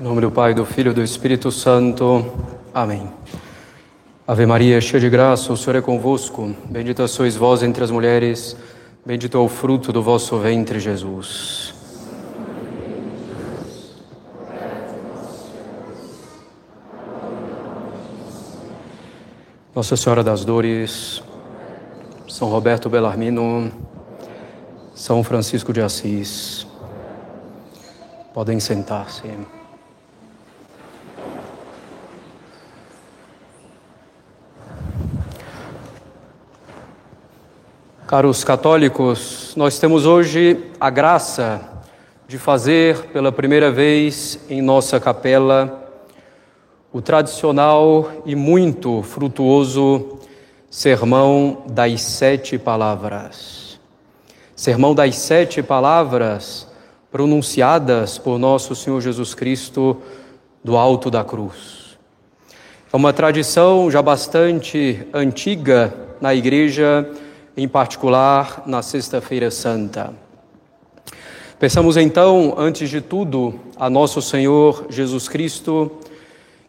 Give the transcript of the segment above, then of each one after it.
Em nome do Pai, do Filho e do Espírito Santo. Amém. Ave Maria, cheia de graça, o Senhor é convosco. Bendita sois vós entre as mulheres, bendito é o fruto do vosso ventre, Jesus. Nossa Senhora das Dores, São Roberto Bellarmino, São Francisco de Assis. Podem sentar-se. Caros católicos, nós temos hoje a graça de fazer pela primeira vez em nossa capela o tradicional e muito frutuoso Sermão das Sete Palavras. Sermão das Sete Palavras pronunciadas por nosso Senhor Jesus Cristo do alto da cruz. É uma tradição já bastante antiga na Igreja em particular na Sexta-feira Santa. Pensamos então, antes de tudo, a nosso Senhor Jesus Cristo,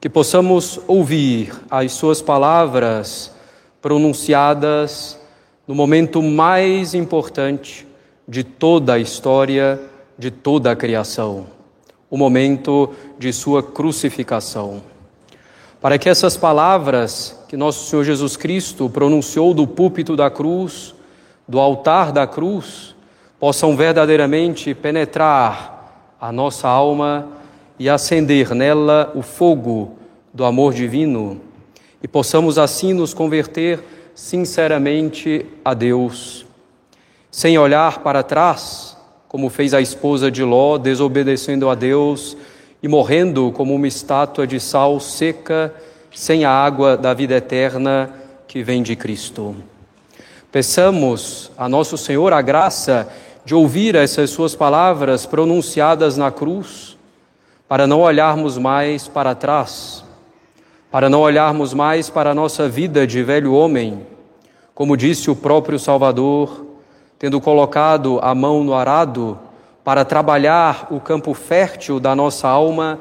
que possamos ouvir as Suas palavras pronunciadas no momento mais importante de toda a história, de toda a criação, o momento de Sua crucificação. Para que essas palavras que nosso Senhor Jesus Cristo pronunciou do púlpito da cruz, do altar da cruz, possam verdadeiramente penetrar a nossa alma e acender nela o fogo do amor divino e possamos assim nos converter sinceramente a Deus, sem olhar para trás, como fez a esposa de Ló, desobedecendo a Deus e morrendo como uma estátua de sal seca sem a água da vida eterna que vem de Cristo. Peçamos a Nosso Senhor a graça de ouvir essas Suas palavras pronunciadas na cruz, para não olharmos mais para trás, para não olharmos mais para a nossa vida de velho homem, como disse o próprio Salvador, tendo colocado a mão no arado para trabalhar o campo fértil da nossa alma,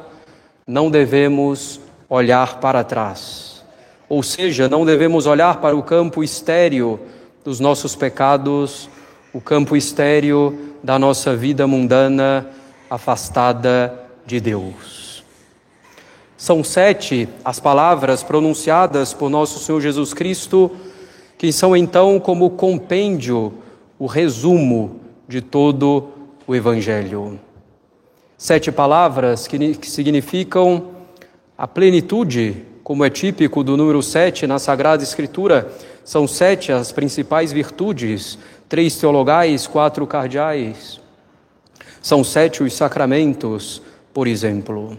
não devemos olhar para trás. Ou seja, não devemos olhar para o campo estéreo dos nossos pecados, o campo estéreo da nossa vida mundana afastada de Deus. São sete as palavras pronunciadas por nosso Senhor Jesus Cristo, que são então como compêndio, o resumo de todo o Evangelho. Sete palavras que, que significam a plenitude, como é típico do número sete na Sagrada Escritura, são sete as principais virtudes, três teologais, quatro cardeais. São sete os sacramentos, por exemplo.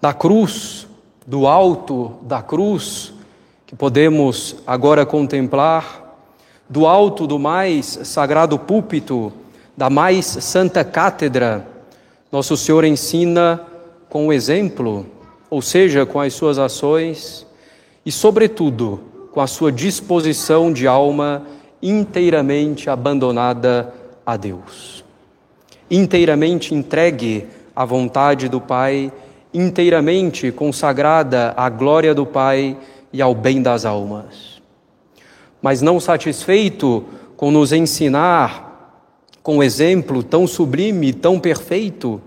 Da cruz, do alto da cruz, que podemos agora contemplar, do alto do mais sagrado púlpito, da mais santa cátedra, nosso Senhor ensina com o exemplo ou seja, com as suas ações e, sobretudo, com a sua disposição de alma inteiramente abandonada a Deus. Inteiramente entregue à vontade do Pai, inteiramente consagrada à glória do Pai e ao bem das almas. Mas não satisfeito com nos ensinar com um exemplo tão sublime, tão perfeito,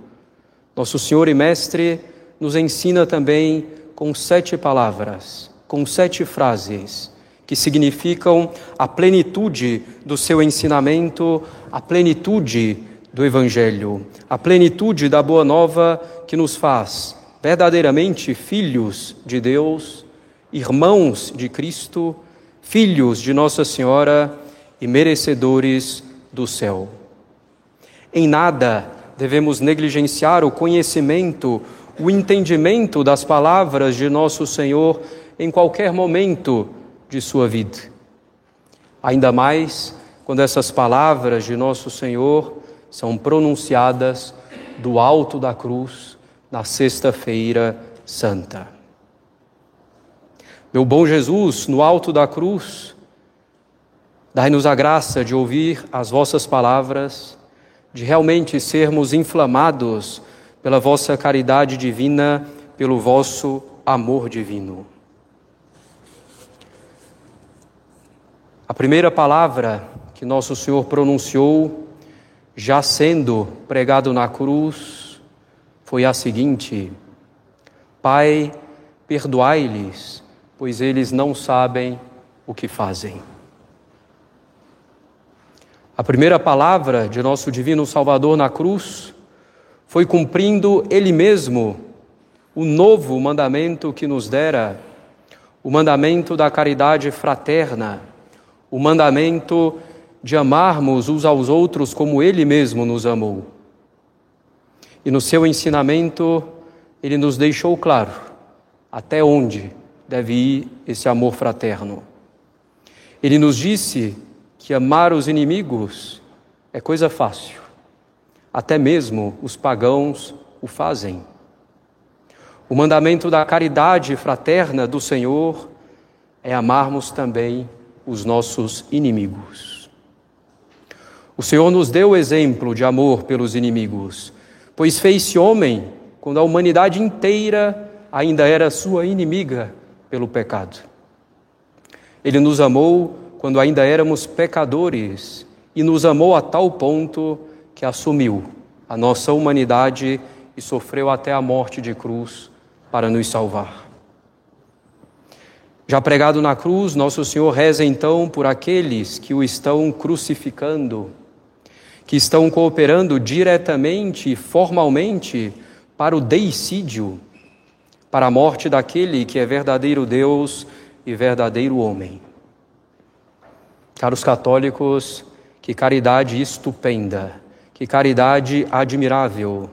nosso Senhor e Mestre nos ensina também com sete palavras, com sete frases, que significam a plenitude do seu ensinamento, a plenitude do Evangelho, a plenitude da Boa Nova que nos faz verdadeiramente filhos de Deus, irmãos de Cristo, filhos de Nossa Senhora e merecedores do céu. Em nada devemos negligenciar o conhecimento, o entendimento das palavras de nosso Senhor em qualquer momento de sua vida. Ainda mais quando essas palavras de nosso Senhor são pronunciadas do alto da cruz na Sexta-feira Santa. Meu bom Jesus, no alto da cruz, dai-nos a graça de ouvir as vossas palavras, de realmente sermos inflamados pela vossa caridade divina, pelo vosso amor divino. A primeira palavra que nosso Senhor pronunciou, já sendo pregado na cruz, foi a seguinte: Pai, perdoai-lhes, pois eles não sabem o que fazem. A primeira palavra de nosso Divino Salvador na cruz foi cumprindo Ele mesmo o novo mandamento que nos dera, o mandamento da caridade fraterna, o mandamento de amarmos uns aos outros como Ele mesmo nos amou. E no seu ensinamento, Ele nos deixou claro até onde deve ir esse amor fraterno. Ele nos disse que amar os inimigos é coisa fácil, até mesmo os pagãos o fazem. O mandamento da caridade fraterna do Senhor é amarmos também os nossos inimigos. O Senhor nos deu o exemplo de amor pelos inimigos, pois fez-se homem quando a humanidade inteira ainda era sua inimiga pelo pecado. Ele nos amou quando ainda éramos pecadores e nos amou a tal ponto que assumiu a nossa humanidade e sofreu até a morte de cruz para nos salvar. Já pregado na cruz, nosso Senhor reza então por aqueles que o estão crucificando, que estão cooperando diretamente e formalmente para o deicídio, para a morte daquele que é verdadeiro Deus e verdadeiro homem. Caros católicos, que caridade estupenda, que caridade admirável,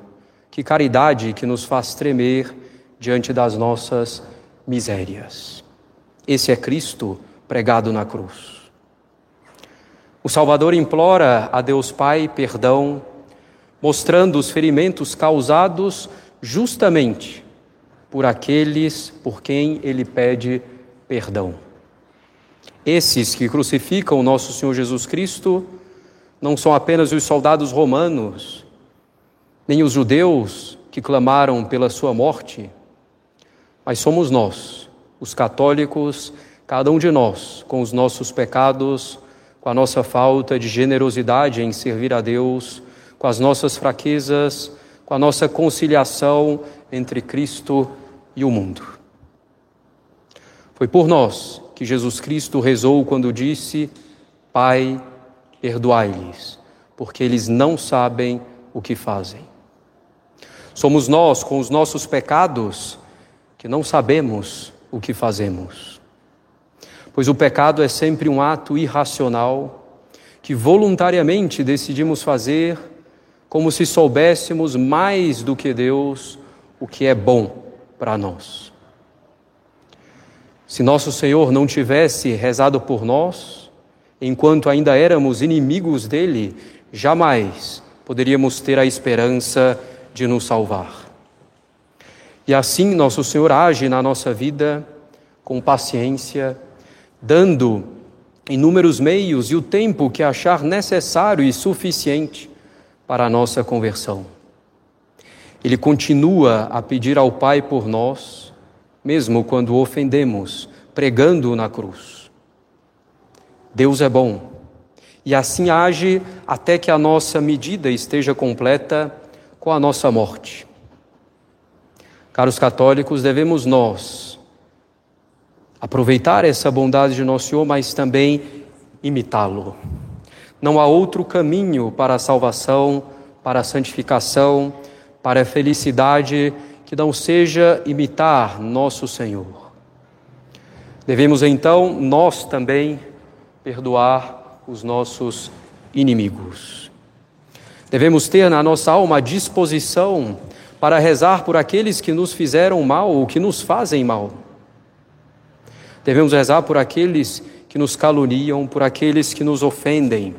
que caridade que nos faz tremer diante das nossas misérias. Esse é Cristo pregado na cruz. O Salvador implora a Deus Pai perdão, mostrando os ferimentos causados justamente por aqueles por quem ele pede perdão. Esses que crucificam o nosso Senhor Jesus Cristo não são apenas os soldados romanos, nem os judeus que clamaram pela sua morte, mas somos nós os católicos, cada um de nós, com os nossos pecados, com a nossa falta de generosidade em servir a Deus, com as nossas fraquezas, com a nossa conciliação entre Cristo e o mundo. Foi por nós que Jesus Cristo rezou quando disse: Pai, perdoai-lhes, porque eles não sabem o que fazem. Somos nós, com os nossos pecados, que não sabemos o que fazemos. Pois o pecado é sempre um ato irracional que voluntariamente decidimos fazer como se soubéssemos mais do que Deus o que é bom para nós. Se nosso Senhor não tivesse rezado por nós, enquanto ainda éramos inimigos dele, jamais poderíamos ter a esperança de nos salvar. E assim nosso Senhor age na nossa vida com paciência, dando inúmeros meios e o tempo que achar necessário e suficiente para a nossa conversão. Ele continua a pedir ao Pai por nós, mesmo quando o ofendemos, pregando na cruz. Deus é bom e assim age até que a nossa medida esteja completa com a nossa morte. Caros católicos, devemos nós aproveitar essa bondade de nosso Senhor, mas também imitá-lo. Não há outro caminho para a salvação, para a santificação, para a felicidade que não seja imitar nosso Senhor. Devemos então nós também perdoar os nossos inimigos. Devemos ter na nossa alma a disposição para rezar por aqueles que nos fizeram mal ou que nos fazem mal. Devemos rezar por aqueles que nos caluniam, por aqueles que nos ofendem,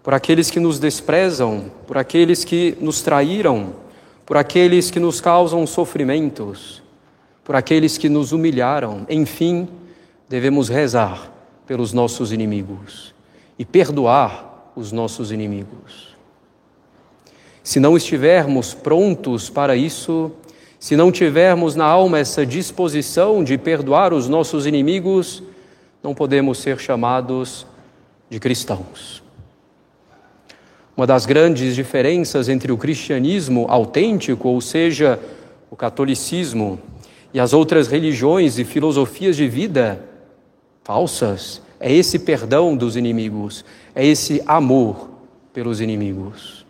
por aqueles que nos desprezam, por aqueles que nos traíram, por aqueles que nos causam sofrimentos, por aqueles que nos humilharam. Enfim, devemos rezar pelos nossos inimigos e perdoar os nossos inimigos. Se não estivermos prontos para isso, se não tivermos na alma essa disposição de perdoar os nossos inimigos, não podemos ser chamados de cristãos. Uma das grandes diferenças entre o cristianismo autêntico, ou seja, o catolicismo, e as outras religiões e filosofias de vida falsas, é esse perdão dos inimigos, é esse amor pelos inimigos.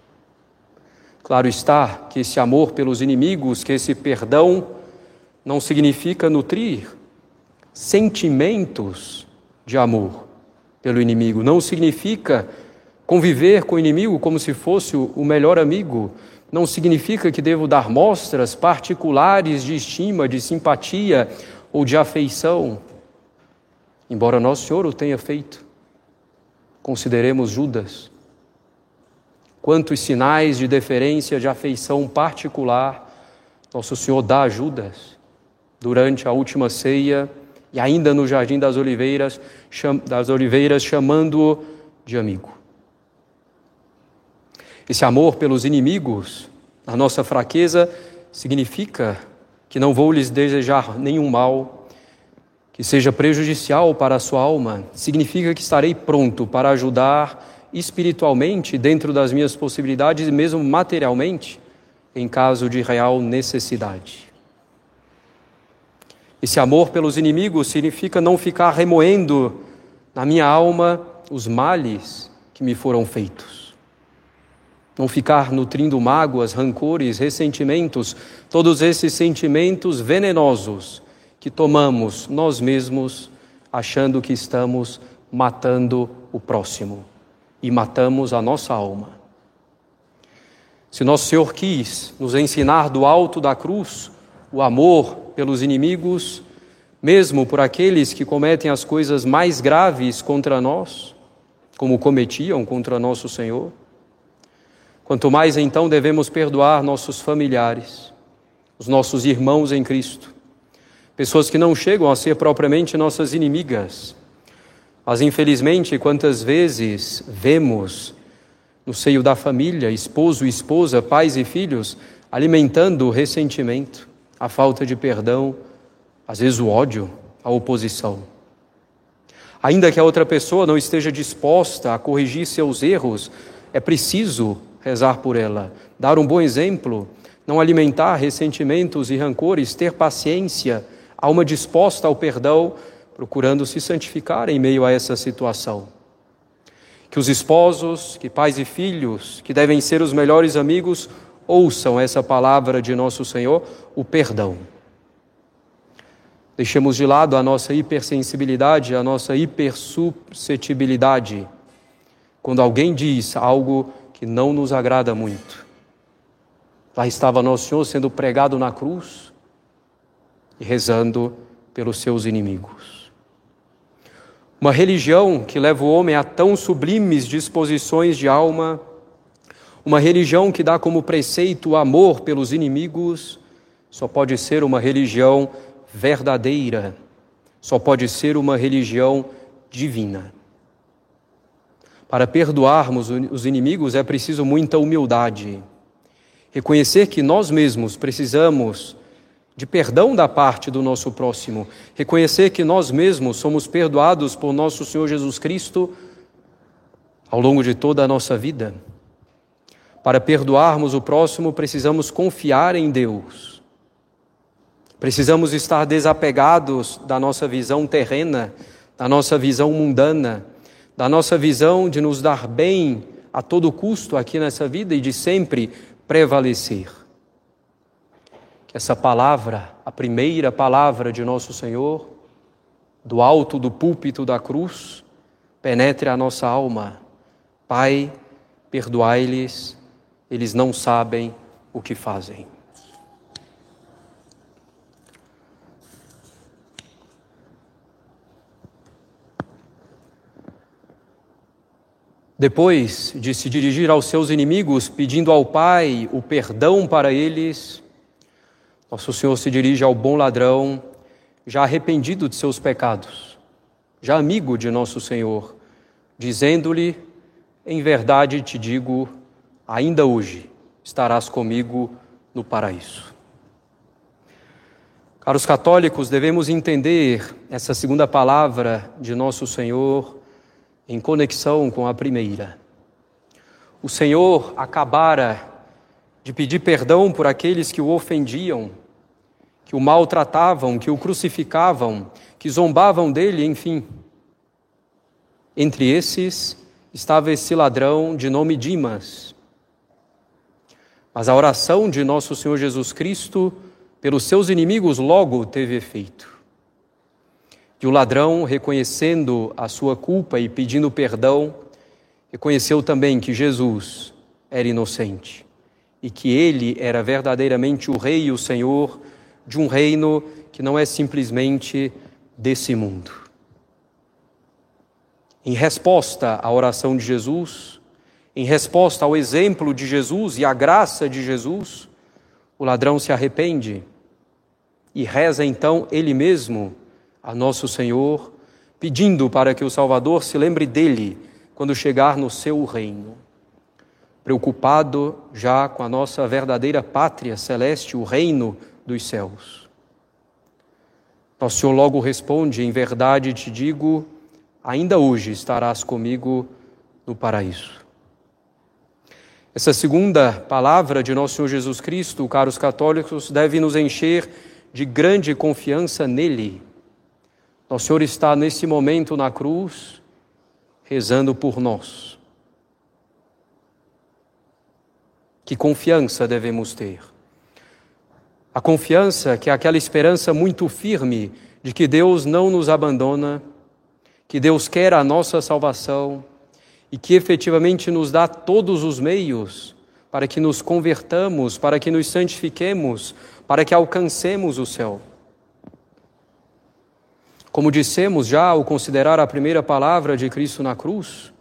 Claro está que esse amor pelos inimigos, que esse perdão, não significa nutrir sentimentos de amor pelo inimigo, não significa conviver com o inimigo como se fosse o melhor amigo, não significa que devo dar mostras particulares de estima, de simpatia ou de afeição, embora Nosso Senhor o tenha feito. Consideremos Judas. Quantos sinais de deferência, de afeição particular Nosso Senhor dá a Judas durante a última ceia e ainda no Jardim das Oliveiras, das Oliveiras chamando-o de amigo. Esse amor pelos inimigos, a nossa fraqueza, significa que não vou lhes desejar nenhum mal que seja prejudicial para a sua alma. Significa que estarei pronto para ajudar espiritualmente, dentro das minhas possibilidades e mesmo materialmente, em caso de real necessidade. Esse amor pelos inimigos significa não ficar remoendo na minha alma os males que me foram feitos não ficar nutrindo mágoas, rancores, ressentimentos, todos esses sentimentos venenosos que tomamos nós mesmos, achando que estamos matando o próximo e matamos a nossa alma. Se nosso Senhor quis nos ensinar do alto da cruz o amor pelos inimigos, mesmo por aqueles que cometem as coisas mais graves contra nós, como cometiam contra nosso Senhor, Quanto mais então devemos perdoar nossos familiares, os nossos irmãos em Cristo, pessoas que não chegam a ser propriamente nossas inimigas, mas infelizmente quantas vezes vemos no seio da família, esposo esposa, pais e filhos, alimentando o ressentimento, a falta de perdão, às vezes o ódio, a oposição. Ainda que a outra pessoa não esteja disposta a corrigir seus erros, é preciso rezar por ela, dar um bom exemplo, não alimentar ressentimentos e rancores, ter paciência, alma disposta ao perdão, procurando se santificar em meio a essa situação. Que os esposos, que pais e filhos, que devem ser os melhores amigos, ouçam essa palavra de nosso Senhor, o perdão. Deixemos de lado a nossa hipersensibilidade, a nossa hipersuscetibilidade. Quando alguém diz algo que não nos agrada muito. Lá estava Nosso Senhor sendo pregado na cruz e rezando pelos seus inimigos. Uma religião que leva o homem a tão sublimes disposições de alma, uma religião que dá como preceito o amor pelos inimigos, só pode ser uma religião verdadeira, só pode ser uma religião divina. Para perdoarmos os inimigos é preciso muita humildade. Reconhecer que nós mesmos precisamos de perdão da parte do nosso próximo. Reconhecer que nós mesmos somos perdoados por nosso Senhor Jesus Cristo ao longo de toda a nossa vida. Para perdoarmos o próximo, precisamos confiar em Deus. Precisamos estar desapegados da nossa visão terrena, da nossa visão mundana da nossa visão de nos dar bem a todo custo aqui nessa vida e de sempre prevalecer. Que essa palavra, a primeira palavra de nosso Senhor, do alto do púlpito da cruz, penetre a nossa alma. Pai, perdoai-lhes, eles não sabem o que fazem. Depois de se dirigir aos seus inimigos, pedindo ao Pai o perdão para eles, nosso Senhor se dirige ao bom ladrão, já arrependido de seus pecados, já amigo de nosso Senhor, dizendo-lhe: Em verdade te digo, ainda hoje, estarás comigo no paraíso. Caros católicos, devemos entender essa segunda palavra de nosso Senhor em conexão com a primeira. O Senhor acabara de pedir perdão por aqueles que o ofendiam, que o maltratavam, que o crucificavam, que zombavam dele, enfim. Entre esses estava esse ladrão de nome Dimas. Mas a oração de nosso Senhor Jesus Cristo pelos seus inimigos logo teve efeito. E o ladrão, reconhecendo a sua culpa e pedindo perdão, reconheceu também que Jesus era inocente e que ele era verdadeiramente o Rei e o Senhor de um reino que não é simplesmente desse mundo. Em resposta à oração de Jesus, em resposta ao exemplo de Jesus e à graça de Jesus, o ladrão se arrepende e reza então ele mesmo a nosso Senhor, pedindo para que o Salvador se lembre dele quando chegar no seu reino. Preocupado já com a nossa verdadeira pátria celeste, o reino dos céus. Nosso Senhor logo responde: Em verdade te digo, ainda hoje estarás comigo no paraíso. Essa segunda palavra de nosso Senhor Jesus Cristo, caros católicos, deve nos encher de grande confiança nele nosso Senhor está nesse momento na cruz, rezando por nós. Que confiança devemos ter? A confiança que é aquela esperança muito firme de que Deus não nos abandona, que Deus quer a nossa salvação e que efetivamente nos dá todos os meios para que nos convertamos, para que nos santifiquemos, para que alcancemos o céu. Como dissemos já ao considerar a primeira palavra de Cristo na cruz,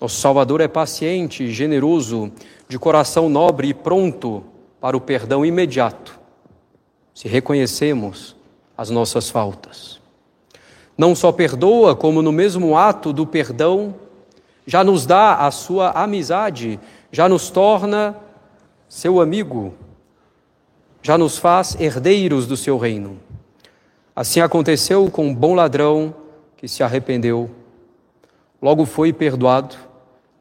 nosso Salvador é paciente, generoso, de coração nobre e pronto para o perdão imediato, se reconhecemos as nossas faltas. Não só perdoa, como no mesmo ato do perdão, já nos dá a sua amizade, já nos torna seu amigo, já nos faz herdeiros do seu reino. Assim aconteceu com um bom ladrão que se arrependeu, logo foi perdoado,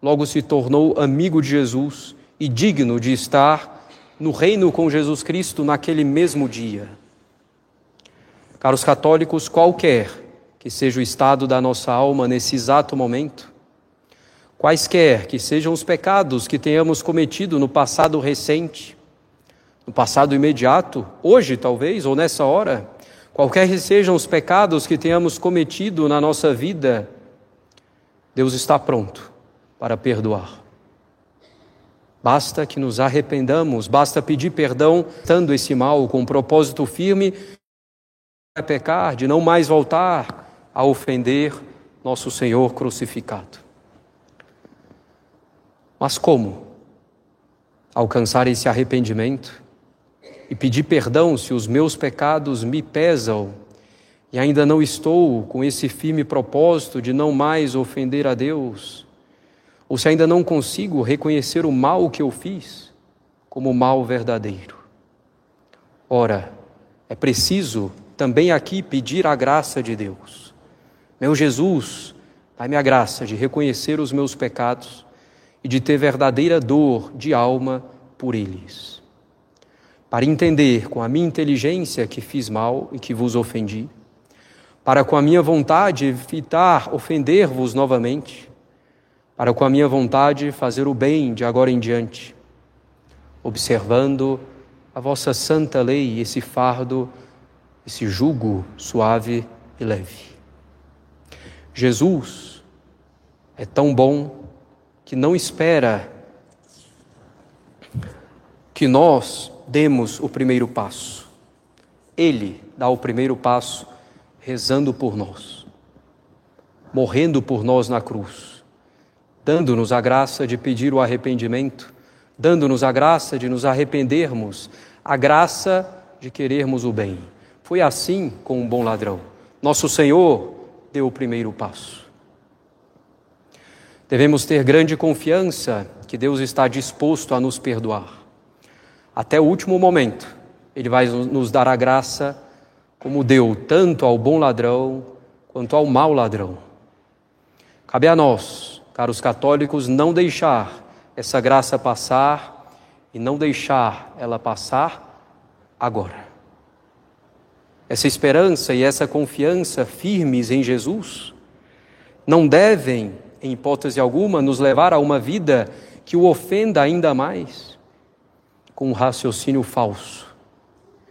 logo se tornou amigo de Jesus e digno de estar no reino com Jesus Cristo naquele mesmo dia. Caros católicos, qualquer que seja o estado da nossa alma nesse exato momento, quaisquer que sejam os pecados que tenhamos cometido no passado recente, no passado imediato, hoje talvez, ou nessa hora, Qualquer que sejam os pecados que tenhamos cometido na nossa vida, Deus está pronto para perdoar. Basta que nos arrependamos, basta pedir perdão, estando esse mal com um propósito firme de pecar, de não mais voltar a ofender nosso Senhor crucificado. Mas como alcançar esse arrependimento? E pedir perdão se os meus pecados me pesam e ainda não estou com esse firme propósito de não mais ofender a Deus, ou se ainda não consigo reconhecer o mal que eu fiz como mal verdadeiro. Ora, é preciso também aqui pedir a graça de Deus. Meu Jesus, dai-me a graça de reconhecer os meus pecados e de ter verdadeira dor de alma por eles para entender com a minha inteligência que fiz mal e que vos ofendi, para com a minha vontade evitar ofender-vos novamente, para com a minha vontade fazer o bem de agora em diante, observando a vossa santa lei, esse fardo, esse jugo suave e leve. Jesus é tão bom que não espera que nós demos o primeiro passo. Ele dá o primeiro passo rezando por nós, morrendo por nós na cruz, dando-nos a graça de pedir o arrependimento, dando-nos a graça de nos arrependermos, a graça de querermos o bem. Foi assim com um bom ladrão. Nosso Senhor deu o primeiro passo. Devemos ter grande confiança que Deus está disposto a nos perdoar. Até o último momento, Ele vai nos dar a graça, como deu tanto ao bom ladrão quanto ao mau ladrão. Cabe a nós, caros católicos, não deixar essa graça passar e não deixar ela passar agora. Essa esperança e essa confiança firmes em Jesus não devem, em hipótese alguma, nos levar a uma vida que o ofenda ainda mais com um raciocínio falso.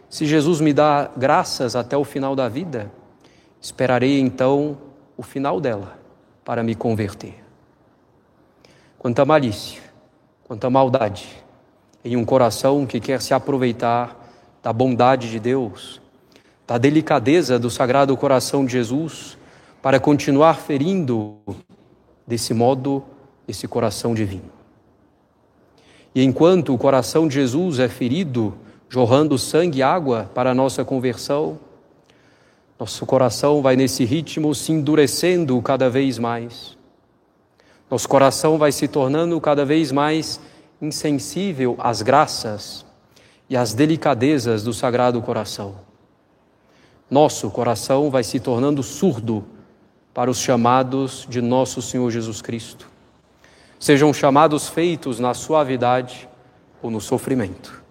Se Jesus me dá graças até o final da vida, esperarei então o final dela para me converter. Quanta malícia, quanta maldade em um coração que quer se aproveitar da bondade de Deus, da delicadeza do Sagrado Coração de Jesus, para continuar ferindo desse modo esse coração divino. E enquanto o coração de Jesus é ferido, jorrando sangue e água para a nossa conversão, nosso coração vai nesse ritmo se endurecendo cada vez mais. Nosso coração vai se tornando cada vez mais insensível às graças e às delicadezas do Sagrado Coração. Nosso coração vai se tornando surdo para os chamados de nosso Senhor Jesus Cristo. Sejam chamados feitos na suavidade ou no sofrimento.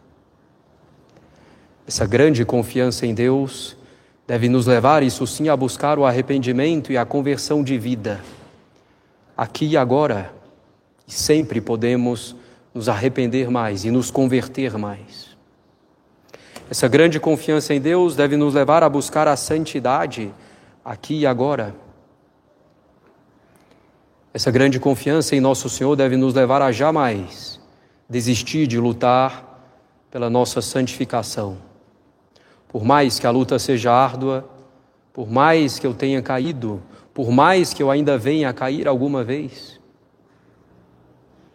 Essa grande confiança em Deus deve nos levar, isso sim, a buscar o arrependimento e a conversão de vida. Aqui e agora, e sempre podemos nos arrepender mais e nos converter mais. Essa grande confiança em Deus deve nos levar a buscar a santidade aqui e agora. Essa grande confiança em Nosso Senhor deve nos levar a jamais desistir de lutar pela nossa santificação. Por mais que a luta seja árdua, por mais que eu tenha caído, por mais que eu ainda venha a cair alguma vez,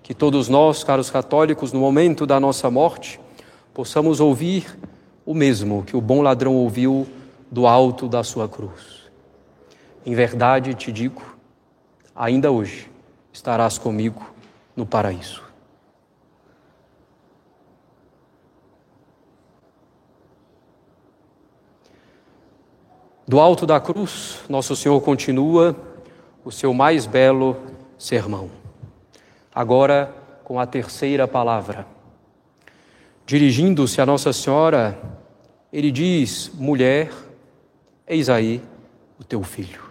que todos nós, caros católicos, no momento da nossa morte, possamos ouvir o mesmo que o bom ladrão ouviu do alto da sua cruz. Em verdade te digo, ainda hoje estarás comigo no paraíso. Do alto da cruz, Nosso Senhor continua o seu mais belo sermão. Agora, com a terceira palavra. Dirigindo-se a Nossa Senhora, ele diz: Mulher, eis aí o teu filho.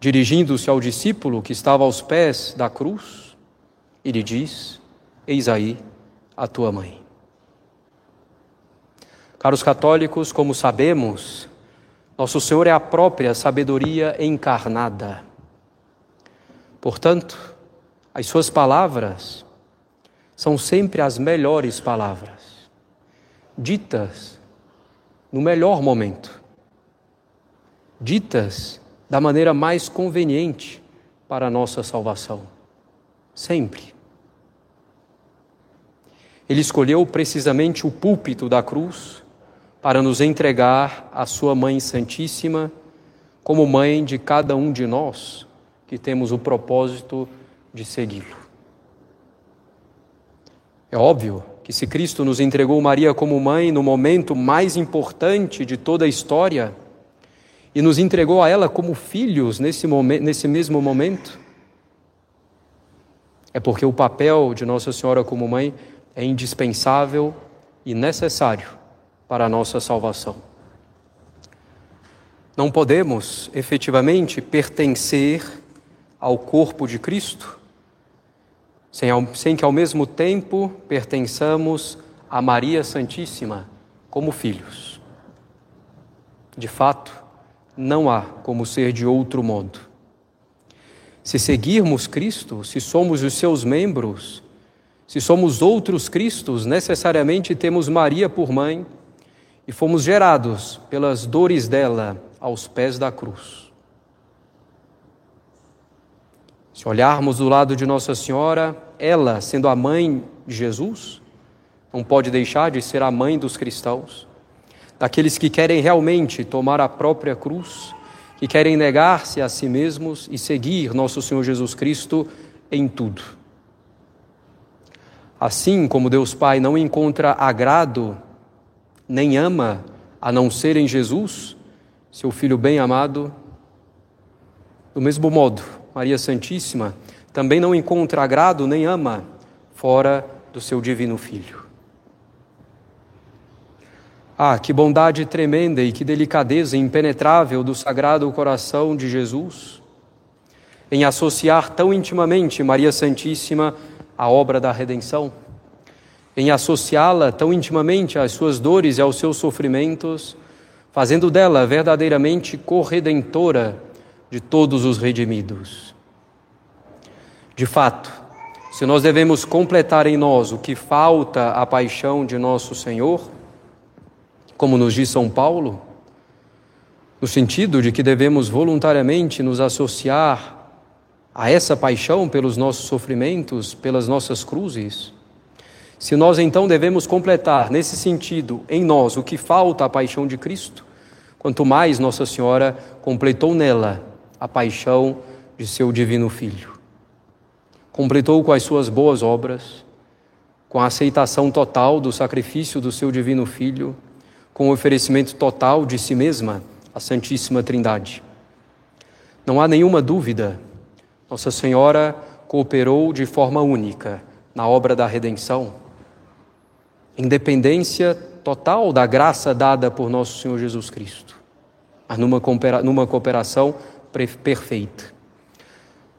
Dirigindo-se ao discípulo que estava aos pés da cruz, ele diz: Eis aí a tua mãe. Caros católicos, como sabemos, Nosso Senhor é a própria sabedoria encarnada. Portanto, as suas palavras são sempre as melhores palavras, ditas no melhor momento, ditas da maneira mais conveniente para a nossa salvação. Sempre. Ele escolheu precisamente o púlpito da cruz para nos entregar a Sua Mãe Santíssima como mãe de cada um de nós que temos o propósito de segui-lo. É óbvio que se Cristo nos entregou Maria como mãe no momento mais importante de toda a história e nos entregou a ela como filhos nesse, momento, nesse mesmo momento, é porque o papel de Nossa Senhora como mãe é indispensável e necessário para a nossa salvação. Não podemos efetivamente pertencer ao corpo de Cristo sem, sem que ao mesmo tempo pertençamos a Maria Santíssima como filhos. De fato, não há como ser de outro modo. Se seguirmos Cristo, se somos os seus membros, se somos outros Cristos, necessariamente temos Maria por mãe e fomos gerados pelas dores dela aos pés da cruz. Se olharmos do lado de Nossa Senhora, ela, sendo a mãe de Jesus, não pode deixar de ser a mãe dos cristãos, daqueles que querem realmente tomar a própria cruz, que querem negar-se a si mesmos e seguir nosso Senhor Jesus Cristo em tudo. Assim como Deus Pai não encontra agrado nem ama a não ser em Jesus, seu Filho bem amado, do mesmo modo, Maria Santíssima também não encontra agrado nem ama fora do seu divino Filho. Ah, que bondade tremenda e que delicadeza impenetrável do Sagrado Coração de Jesus em associar tão intimamente Maria Santíssima à obra da redenção, em associá-la tão intimamente às suas dores e aos seus sofrimentos, fazendo dela verdadeiramente corredentora de todos os redimidos. De fato, se nós devemos completar em nós o que falta à paixão de nosso Senhor, como nos diz São Paulo, no sentido de que devemos voluntariamente nos associar a essa paixão pelos nossos sofrimentos, pelas nossas cruzes, se nós então devemos completar nesse sentido em nós o que falta à paixão de Cristo, quanto mais Nossa Senhora completou nela a paixão de seu divino Filho. Completou com as suas boas obras, com a aceitação total do sacrifício do seu divino Filho, com o oferecimento total de si mesma à Santíssima Trindade. Não há nenhuma dúvida nossa Senhora cooperou de forma única na obra da redenção, independência total da graça dada por nosso Senhor Jesus Cristo, mas numa, numa cooperação perfeita.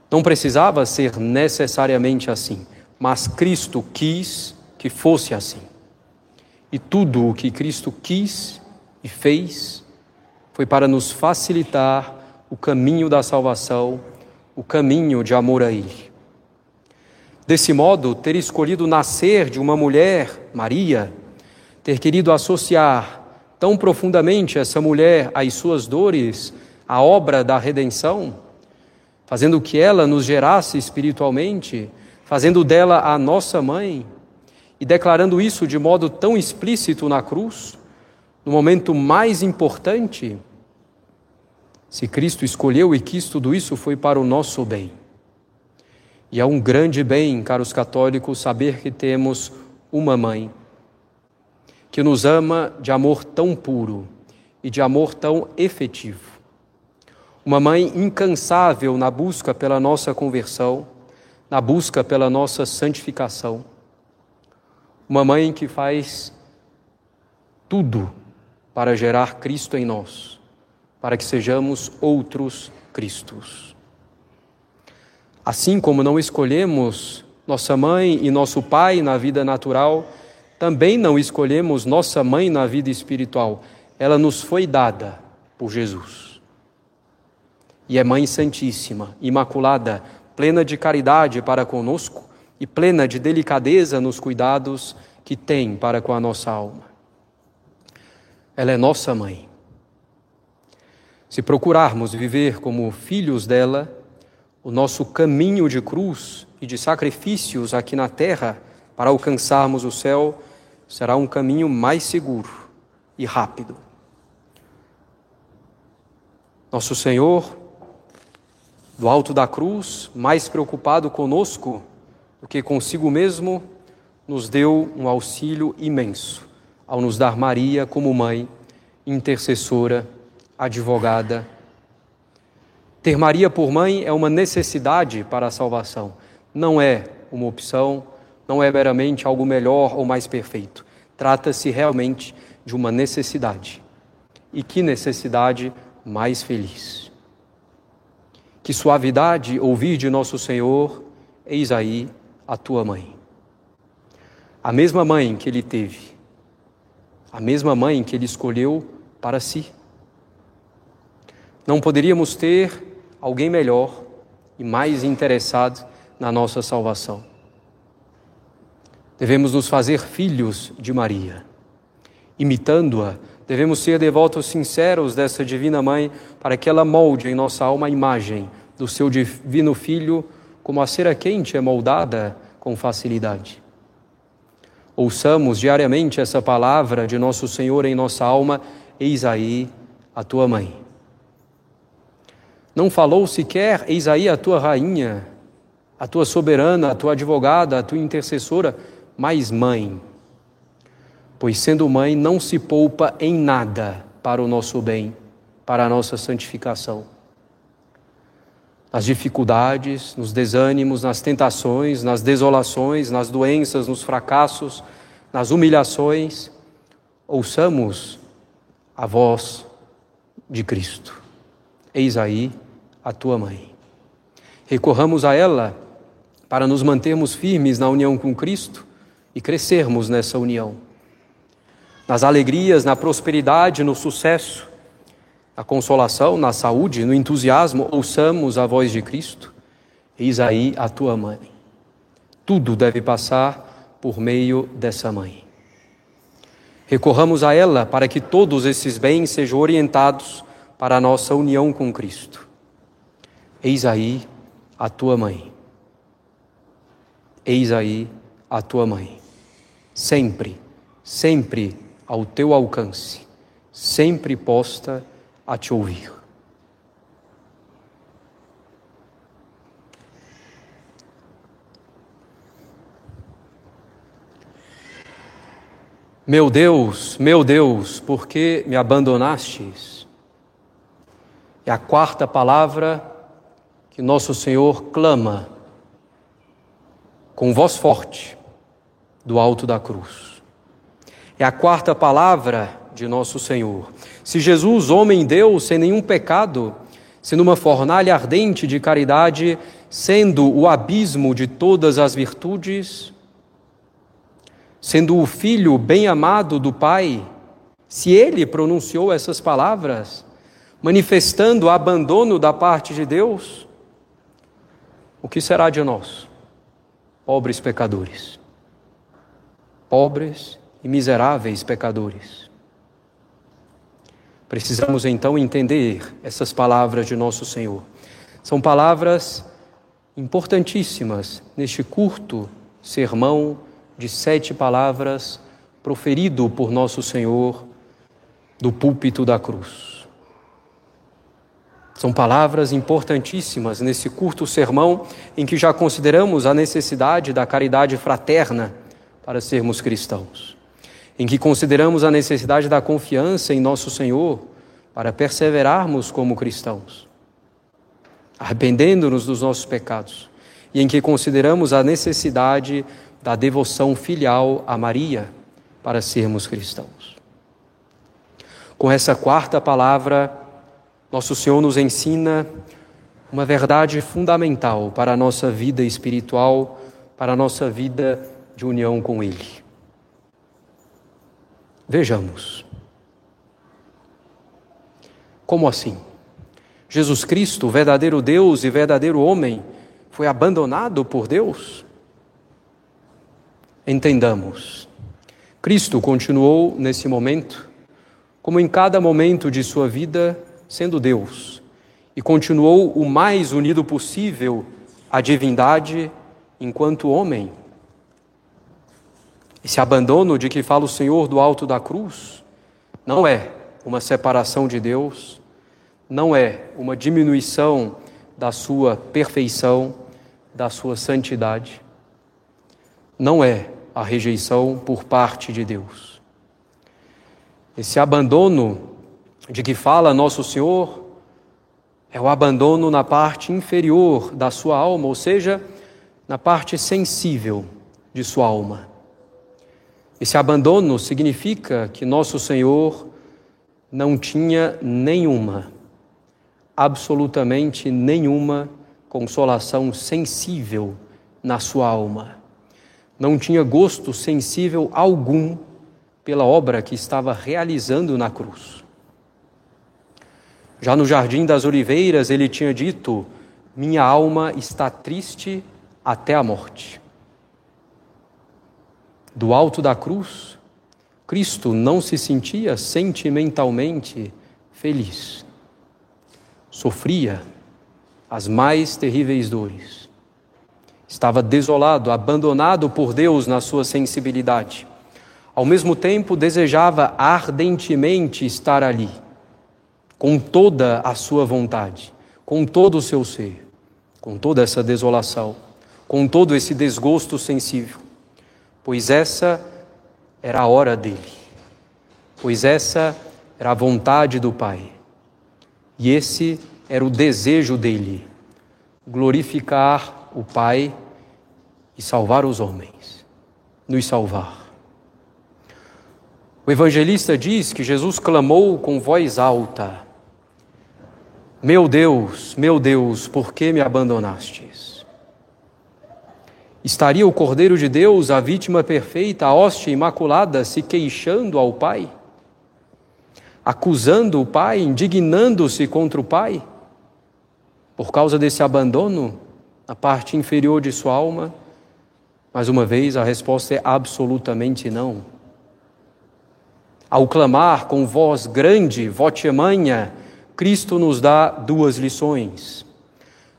Não precisava ser necessariamente assim, mas Cristo quis que fosse assim. E tudo o que Cristo quis e fez foi para nos facilitar o caminho da salvação o caminho de amor a Ele. Desse modo, ter escolhido nascer de uma mulher, Maria, ter querido associar tão profundamente essa mulher às suas dores, à obra da redenção, fazendo que ela nos gerasse espiritualmente, fazendo dela a nossa mãe e declarando isso de modo tão explícito na cruz, no momento mais importante se Cristo escolheu e quis tudo isso, foi para o nosso bem. E é um grande bem, caros católicos, saber que temos uma mãe que nos ama de amor tão puro e de amor tão efetivo. Uma mãe incansável na busca pela nossa conversão, na busca pela nossa santificação. Uma mãe que faz tudo para gerar Cristo em nós para que sejamos outros Cristos. Assim como não escolhemos nossa mãe e nosso pai na vida natural, também não escolhemos nossa mãe na vida espiritual. Ela nos foi dada por Jesus. E é Mãe Santíssima, Imaculada, plena de caridade para conosco e plena de delicadeza nos cuidados que tem para com a nossa alma. Ela é nossa mãe. Se procurarmos viver como filhos dela, o nosso caminho de cruz e de sacrifícios aqui na terra para alcançarmos o céu será um caminho mais seguro e rápido. Nosso Senhor, do alto da cruz, mais preocupado conosco do que consigo mesmo, nos deu um auxílio imenso ao nos dar Maria como mãe, intercessora advogada. Ter Maria por mãe é uma necessidade para a salvação, não é uma opção, não é meramente algo melhor ou mais perfeito. Trata-se realmente de uma necessidade. E que necessidade mais feliz. Que suavidade ouvir de nosso Senhor, eis aí a tua mãe. A mesma mãe que ele teve, a mesma mãe que ele escolheu para si. Não poderíamos ter alguém melhor e mais interessado na nossa salvação. Devemos nos fazer filhos de Maria. Imitando-a, devemos ser devotos sinceros dessa divina mãe para que ela molde em nossa alma a imagem do seu divino filho, como a cera quente é moldada com facilidade. Ouçamos diariamente essa palavra de nosso Senhor em nossa alma: Eis aí a tua mãe. Não falou sequer, eis aí a tua rainha, a tua soberana, a tua advogada, a tua intercessora, mas mãe. Pois sendo mãe, não se poupa em nada para o nosso bem, para a nossa santificação. Nas dificuldades, nos desânimos, nas tentações, nas desolações, nas doenças, nos fracassos, nas humilhações, ouçamos a voz de Cristo. Eis aí a tua mãe. Recorramos a ela para nos mantermos firmes na união com Cristo e crescermos nessa união. Nas alegrias, na prosperidade, no sucesso, na consolação, na saúde, no entusiasmo, ouçamos a voz de Cristo. Eis aí a tua mãe. Tudo deve passar por meio dessa mãe. Recorramos a ela para que todos esses bens sejam orientados para a nossa união com Cristo. Eis aí a tua mãe. Eis aí a tua mãe. Sempre, sempre ao teu alcance, sempre posta a te ouvir. Meu Deus, meu Deus, por que me abandonastes? É a quarta palavra que nosso Senhor clama com voz forte do alto da cruz. É a quarta palavra de nosso Senhor. Se Jesus, homem Deus, sem nenhum pecado, sendo uma fornalha ardente de caridade, sendo o abismo de todas as virtudes, sendo o filho bem amado do Pai, se ele pronunciou essas palavras, manifestando abandono da parte de Deus, o que será de nós? pobres pecadores. Pobres e miseráveis pecadores. Precisamos então entender essas palavras de nosso Senhor. São palavras importantíssimas neste curto sermão de sete palavras proferido por nosso Senhor do púlpito da cruz. São palavras importantíssimas nesse curto sermão em que já consideramos a necessidade da caridade fraterna para sermos cristãos, em que consideramos a necessidade da confiança em nosso Senhor para perseverarmos como cristãos, arrependendo-nos dos nossos pecados, e em que consideramos a necessidade da devoção filial a Maria para sermos cristãos. Com essa quarta palavra, nosso Senhor nos ensina uma verdade fundamental para a nossa vida espiritual, para a nossa vida de união com Ele. Vejamos. Como assim? Jesus Cristo, verdadeiro Deus e verdadeiro homem, foi abandonado por Deus? Entendamos. Cristo continuou nesse momento, como em cada momento de sua vida, sendo Deus, e continuou o mais unido possível à divindade enquanto homem. Esse abandono de que fala o Senhor do alto da cruz não é uma separação de Deus, não é uma diminuição da sua perfeição, da sua santidade, não é a rejeição por parte de Deus. Esse abandono de que fala Nosso Senhor é o abandono na parte inferior da sua alma, ou seja, na parte sensível de sua alma. Esse abandono significa que Nosso Senhor não tinha nenhuma, absolutamente nenhuma consolação sensível na sua alma. Não tinha gosto sensível algum pela obra que estava realizando na cruz. Já no Jardim das Oliveiras, ele tinha dito: Minha alma está triste até a morte. Do alto da cruz, Cristo não se sentia sentimentalmente feliz. Sofria as mais terríveis dores. Estava desolado, abandonado por Deus na sua sensibilidade. Ao mesmo tempo, desejava ardentemente estar ali com toda a sua vontade, com todo o seu ser, com toda essa desolação, com todo esse desgosto sensível, pois essa era a hora dele, pois essa era a vontade do Pai, e esse era o desejo dele, glorificar o Pai e salvar os homens, nos salvar. O evangelista diz que Jesus clamou com voz alta: Meu Deus, meu Deus, por que me abandonastes? Estaria o Cordeiro de Deus, a vítima perfeita, a hóstia imaculada, se queixando ao Pai? Acusando o Pai, indignando-se contra o Pai? Por causa desse abandono, na parte inferior de sua alma? Mais uma vez, a resposta é absolutamente não. Ao clamar com voz grande, voce manha, Cristo nos dá duas lições.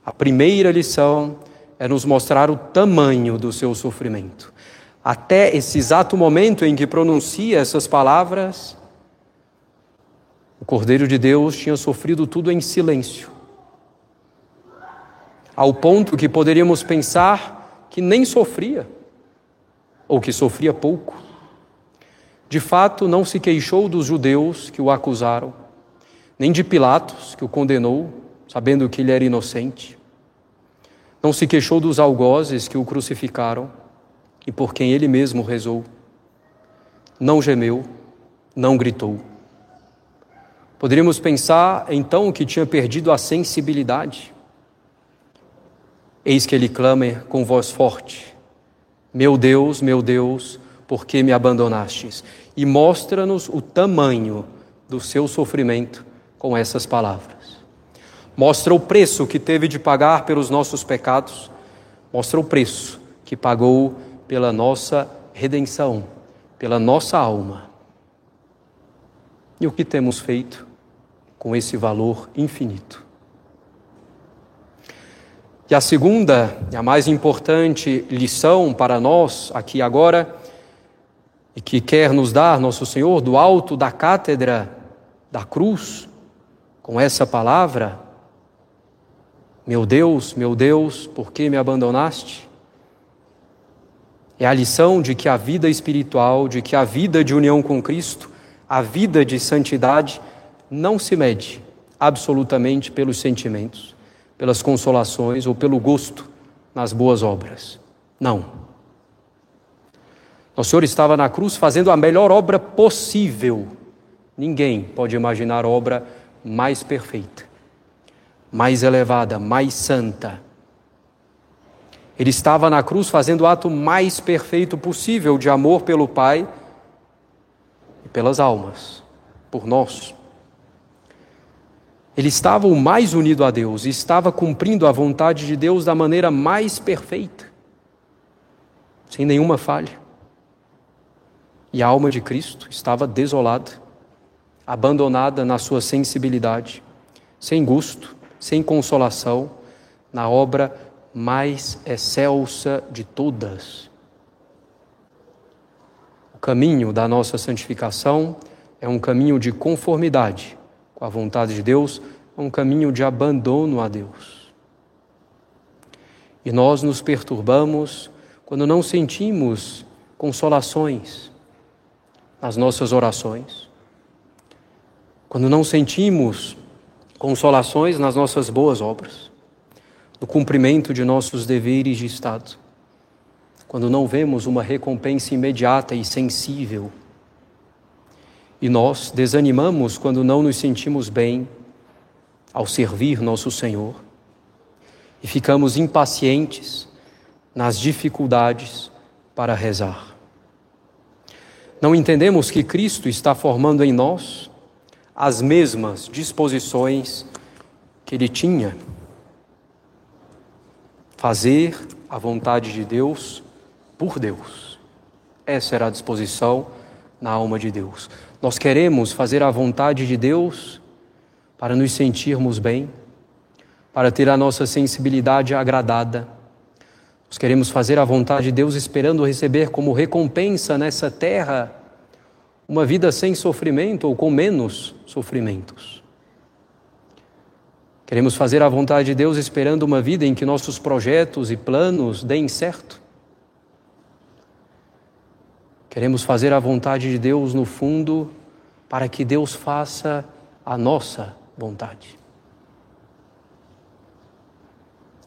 A primeira lição é nos mostrar o tamanho do seu sofrimento. Até esse exato momento em que pronuncia essas palavras, o Cordeiro de Deus tinha sofrido tudo em silêncio. Ao ponto que poderíamos pensar que nem sofria, ou que sofria pouco. De fato, não se queixou dos judeus que o acusaram, nem de Pilatos, que o condenou, sabendo que ele era inocente. Não se queixou dos algozes que o crucificaram e por quem ele mesmo rezou. Não gemeu, não gritou. Poderíamos pensar então que tinha perdido a sensibilidade. Eis que ele clama com voz forte: Meu Deus, meu Deus, por que me abandonastes? e mostra-nos o tamanho do seu sofrimento com essas palavras. Mostra o preço que teve de pagar pelos nossos pecados, mostra o preço que pagou pela nossa redenção, pela nossa alma. E o que temos feito com esse valor infinito? E a segunda e a mais importante lição para nós aqui agora e que quer nos dar nosso Senhor do alto da cátedra da cruz, com essa palavra: Meu Deus, meu Deus, por que me abandonaste? É a lição de que a vida espiritual, de que a vida de união com Cristo, a vida de santidade, não se mede absolutamente pelos sentimentos, pelas consolações ou pelo gosto nas boas obras. Não. O Senhor estava na cruz fazendo a melhor obra possível. Ninguém pode imaginar obra mais perfeita, mais elevada, mais santa. Ele estava na cruz fazendo o ato mais perfeito possível de amor pelo Pai e pelas almas, por nós. Ele estava o mais unido a Deus e estava cumprindo a vontade de Deus da maneira mais perfeita, sem nenhuma falha. E a alma de Cristo estava desolada, abandonada na sua sensibilidade, sem gosto, sem consolação, na obra mais excelsa de todas. O caminho da nossa santificação é um caminho de conformidade com a vontade de Deus, é um caminho de abandono a Deus. E nós nos perturbamos quando não sentimos consolações, nas nossas orações, quando não sentimos consolações nas nossas boas obras, no cumprimento de nossos deveres de Estado, quando não vemos uma recompensa imediata e sensível, e nós desanimamos quando não nos sentimos bem ao servir nosso Senhor, e ficamos impacientes nas dificuldades para rezar. Não entendemos que Cristo está formando em nós as mesmas disposições que ele tinha. Fazer a vontade de Deus por Deus. Essa era a disposição na alma de Deus. Nós queremos fazer a vontade de Deus para nos sentirmos bem, para ter a nossa sensibilidade agradada. Nós queremos fazer a vontade de Deus esperando receber como recompensa nessa terra uma vida sem sofrimento ou com menos sofrimentos. Queremos fazer a vontade de Deus esperando uma vida em que nossos projetos e planos deem certo. Queremos fazer a vontade de Deus no fundo para que Deus faça a nossa vontade.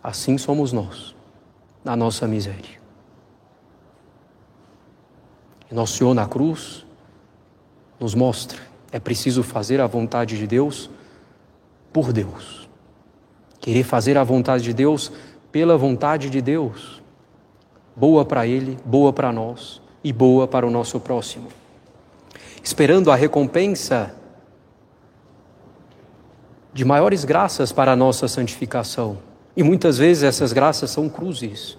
Assim somos nós, na nossa miséria. E nosso Senhor na cruz nos mostra: é preciso fazer a vontade de Deus por Deus. Querer fazer a vontade de Deus pela vontade de Deus. Boa para Ele, boa para nós e boa para o nosso próximo. Esperando a recompensa de maiores graças para a nossa santificação. E muitas vezes essas graças são cruzes.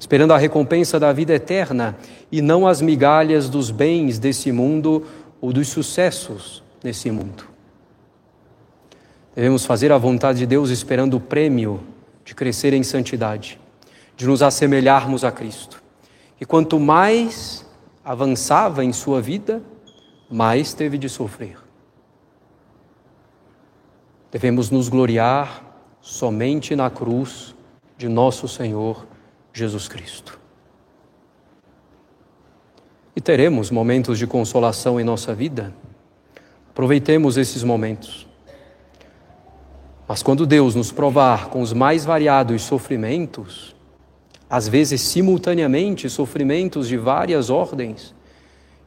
Esperando a recompensa da vida eterna e não as migalhas dos bens desse mundo ou dos sucessos nesse mundo. Devemos fazer a vontade de Deus esperando o prêmio de crescer em santidade, de nos assemelharmos a Cristo. E quanto mais avançava em sua vida, mais teve de sofrer. Devemos nos gloriar somente na cruz de nosso Senhor Jesus Cristo. E teremos momentos de consolação em nossa vida. Aproveitemos esses momentos. Mas quando Deus nos provar com os mais variados sofrimentos, às vezes simultaneamente sofrimentos de várias ordens,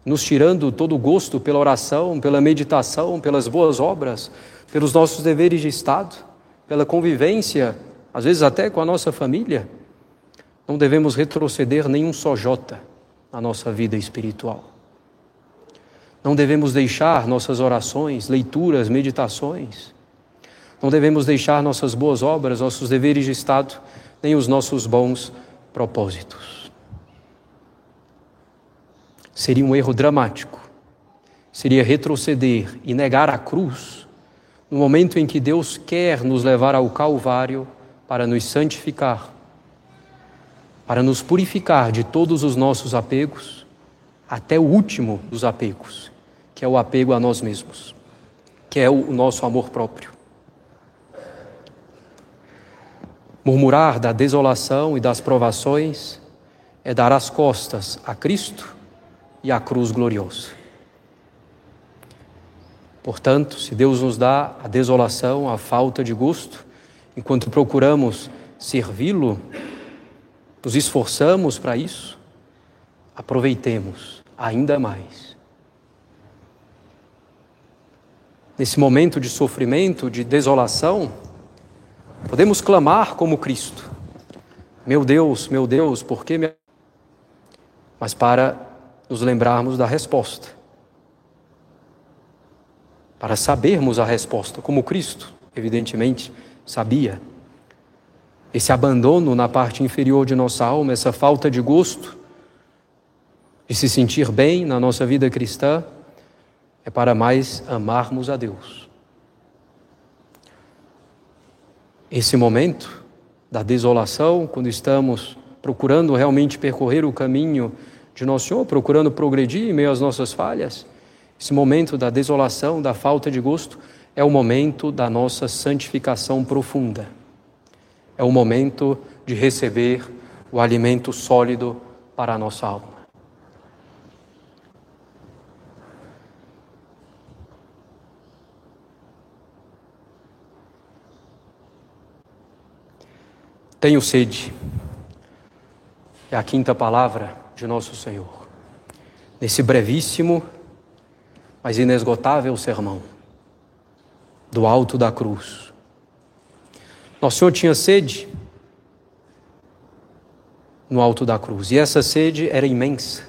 nos tirando todo o gosto pela oração, pela meditação, pelas boas obras, pelos nossos deveres de Estado, pela convivência, às vezes até com a nossa família, não devemos retroceder nenhum só jota na nossa vida espiritual. Não devemos deixar nossas orações, leituras, meditações. Não devemos deixar nossas boas obras, nossos deveres de Estado, nem os nossos bons propósitos. Seria um erro dramático, seria retroceder e negar a cruz no momento em que Deus quer nos levar ao Calvário para nos santificar, para nos purificar de todos os nossos apegos, até o último dos apegos, que é o apego a nós mesmos, que é o nosso amor próprio. Murmurar da desolação e das provações é dar as costas a Cristo e à cruz gloriosa. Portanto, se Deus nos dá a desolação, a falta de gosto, enquanto procuramos servi-lo, nos esforçamos para isso, aproveitemos ainda mais. Nesse momento de sofrimento, de desolação, Podemos clamar como Cristo: Meu Deus, meu Deus, por que me. Mas para nos lembrarmos da resposta. Para sabermos a resposta, como Cristo, evidentemente, sabia. Esse abandono na parte inferior de nossa alma, essa falta de gosto, de se sentir bem na nossa vida cristã, é para mais amarmos a Deus. esse momento da desolação, quando estamos procurando realmente percorrer o caminho de Nosso Senhor, procurando progredir em meio às nossas falhas, esse momento da desolação, da falta de gosto, é o momento da nossa santificação profunda. É o momento de receber o alimento sólido para a nossa alma. Tenho sede. É a quinta palavra de nosso Senhor. Nesse brevíssimo, mas inesgotável sermão do alto da cruz. Nosso Senhor tinha sede no alto da cruz, e essa sede era imensa.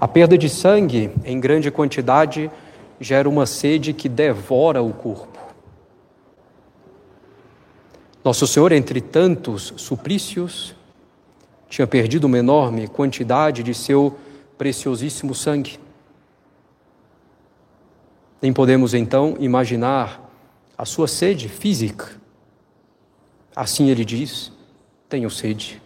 A perda de sangue em grande quantidade gera uma sede que devora o corpo. Nosso Senhor, entre tantos suplícios, tinha perdido uma enorme quantidade de seu preciosíssimo sangue. Nem podemos então imaginar a sua sede física. Assim ele diz: Tenho sede.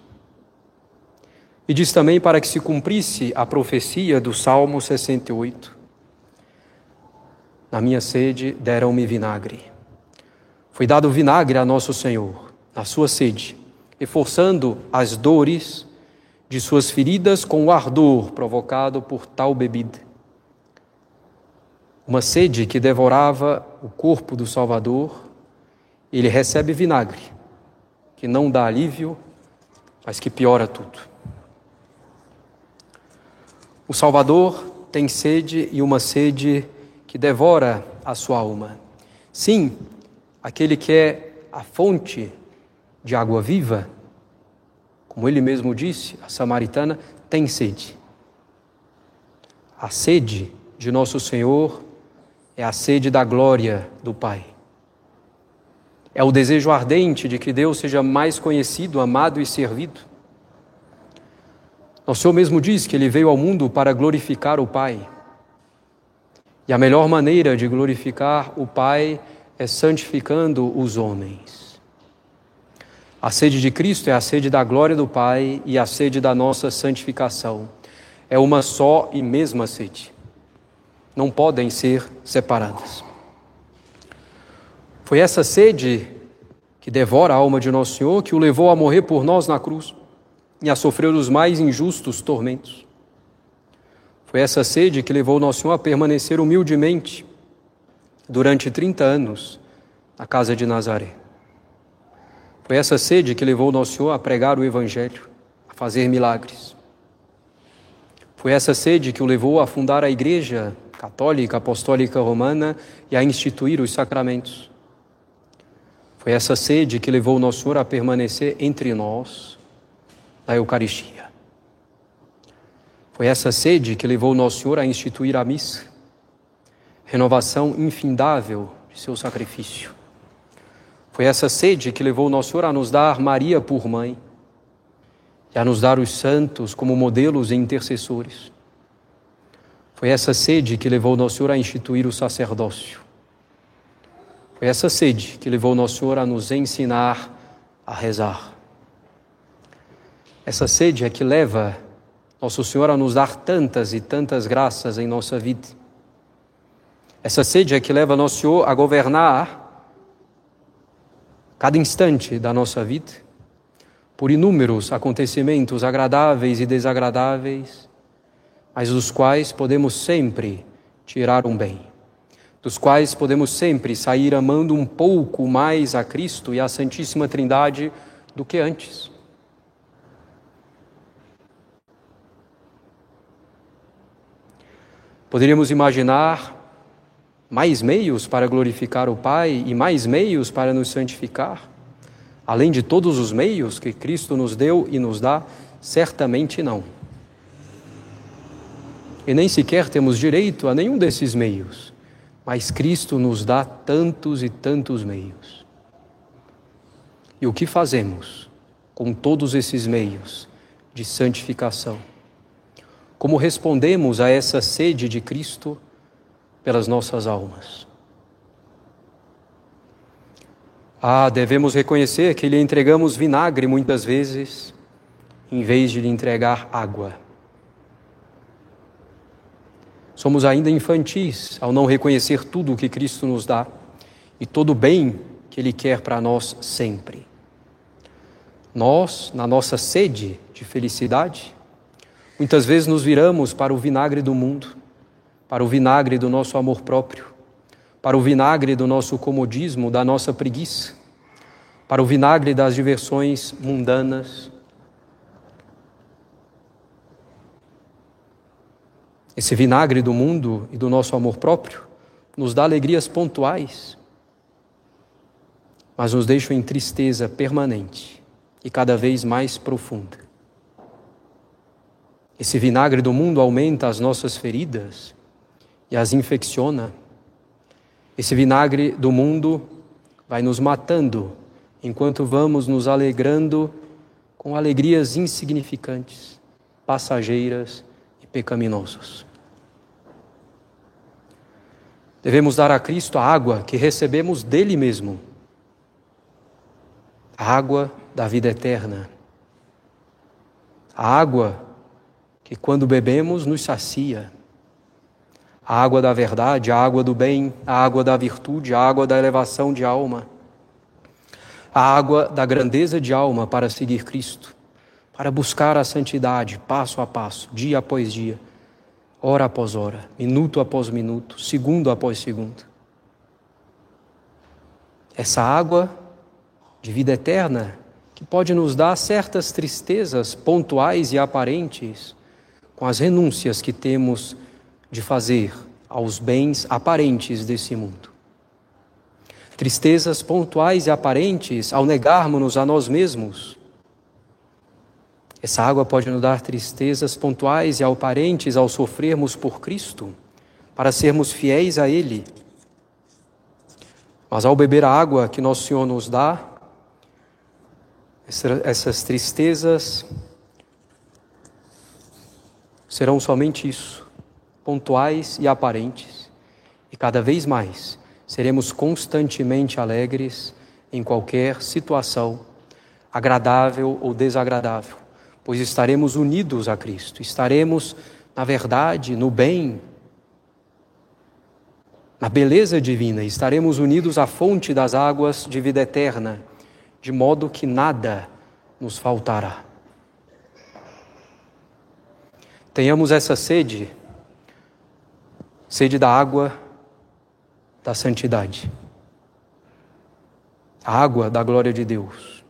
E diz também para que se cumprisse a profecia do Salmo 68. Na minha sede deram-me vinagre Foi dado vinagre a nosso Senhor, na sua sede, reforçando as dores de suas feridas com o ardor provocado por tal bebida. Uma sede que devorava o corpo do Salvador, ele recebe vinagre, que não dá alívio, mas que piora tudo. O Salvador tem sede e uma sede que devora a sua alma. Sim, aquele que é a fonte de água viva, como ele mesmo disse, a samaritana tem sede. A sede de nosso Senhor é a sede da glória do Pai. É o desejo ardente de que Deus seja mais conhecido, amado e servido. O Senhor mesmo diz que ele veio ao mundo para glorificar o Pai. E a melhor maneira de glorificar o Pai é santificando os homens. A sede de Cristo é a sede da glória do Pai e a sede da nossa santificação. É uma só e mesma sede. Não podem ser separadas. Foi essa sede que devora a alma de Nosso Senhor que o levou a morrer por nós na cruz e a sofrer os mais injustos tormentos. Foi essa sede que levou Nosso Senhor a permanecer humildemente durante 30 anos na casa de Nazaré. Foi essa sede que levou Nosso Senhor a pregar o Evangelho, a fazer milagres. Foi essa sede que o levou a fundar a Igreja Católica Apostólica Romana e a instituir os sacramentos. Foi essa sede que levou Nosso Senhor a permanecer entre nós da Eucaristia. Foi essa sede que levou Nosso Senhor a instituir a missa, renovação infindável de seu sacrifício. Foi essa sede que levou Nosso Senhor a nos dar Maria por mãe e a nos dar os santos como modelos e intercessores. Foi essa sede que levou Nosso Senhor a instituir o sacerdócio. Foi essa sede que levou Nosso Senhor a nos ensinar a rezar. Essa sede é que leva Nosso Senhor a nos dar tantas e tantas graças em nossa vida. Essa sede é que leva Nosso Senhor a governar cada instante da nossa vida, por inúmeros acontecimentos agradáveis e desagradáveis, mas dos quais podemos sempre tirar um bem, dos quais podemos sempre sair amando um pouco mais a Cristo e a Santíssima Trindade do que antes. Poderíamos imaginar mais meios para glorificar o Pai e mais meios para nos santificar? Além de todos os meios que Cristo nos deu e nos dá, certamente não. E nem sequer temos direito a nenhum desses meios, mas Cristo nos dá tantos e tantos meios. E o que fazemos com todos esses meios de santificação? Como respondemos a essa sede de Cristo pelas nossas almas? Ah, devemos reconhecer que lhe entregamos vinagre muitas vezes, em vez de lhe entregar água. Somos ainda infantis ao não reconhecer tudo o que Cristo nos dá e todo o bem que Ele quer para nós sempre. Nós, na nossa sede de felicidade, Muitas vezes nos viramos para o vinagre do mundo, para o vinagre do nosso amor próprio, para o vinagre do nosso comodismo, da nossa preguiça, para o vinagre das diversões mundanas. Esse vinagre do mundo e do nosso amor próprio nos dá alegrias pontuais, mas nos deixa em tristeza permanente e cada vez mais profunda. Esse vinagre do mundo aumenta as nossas feridas e as infecciona. Esse vinagre do mundo vai nos matando enquanto vamos nos alegrando com alegrias insignificantes, passageiras pecaminosas. Devemos dar a Cristo a água que recebemos dele mesmo, a água da vida eterna, a água que quando bebemos nos sacia. A água da verdade, a água do bem, a água da virtude, a água da elevação de alma. a água da grandeza de alma para seguir Cristo, para buscar a santidade passo a passo, dia após dia, hora após hora, minuto após minuto, segundo após segundo. Essa água de vida eterna que pode nos dar certas tristezas pontuais e aparentes com as renúncias que temos de fazer aos bens aparentes desse mundo. Tristezas pontuais e aparentes ao negarmos-nos a nós mesmos. Essa água pode nos dar tristezas pontuais e aparentes ao sofrermos por Cristo, para sermos fiéis a Ele. Mas ao beber a água que Nosso Senhor nos dá, essas tristezas serão somente isso, pontuais e aparentes, e cada vez mais seremos constantemente alegres em qualquer situação, agradável ou desagradável, pois estaremos unidos a Cristo, estaremos, na verdade, no bem, na beleza divina, estaremos unidos à fonte das águas de vida eterna, de modo que nada nos faltará. Tenhamos essa sede, sede da água da santidade, a água da glória de Deus,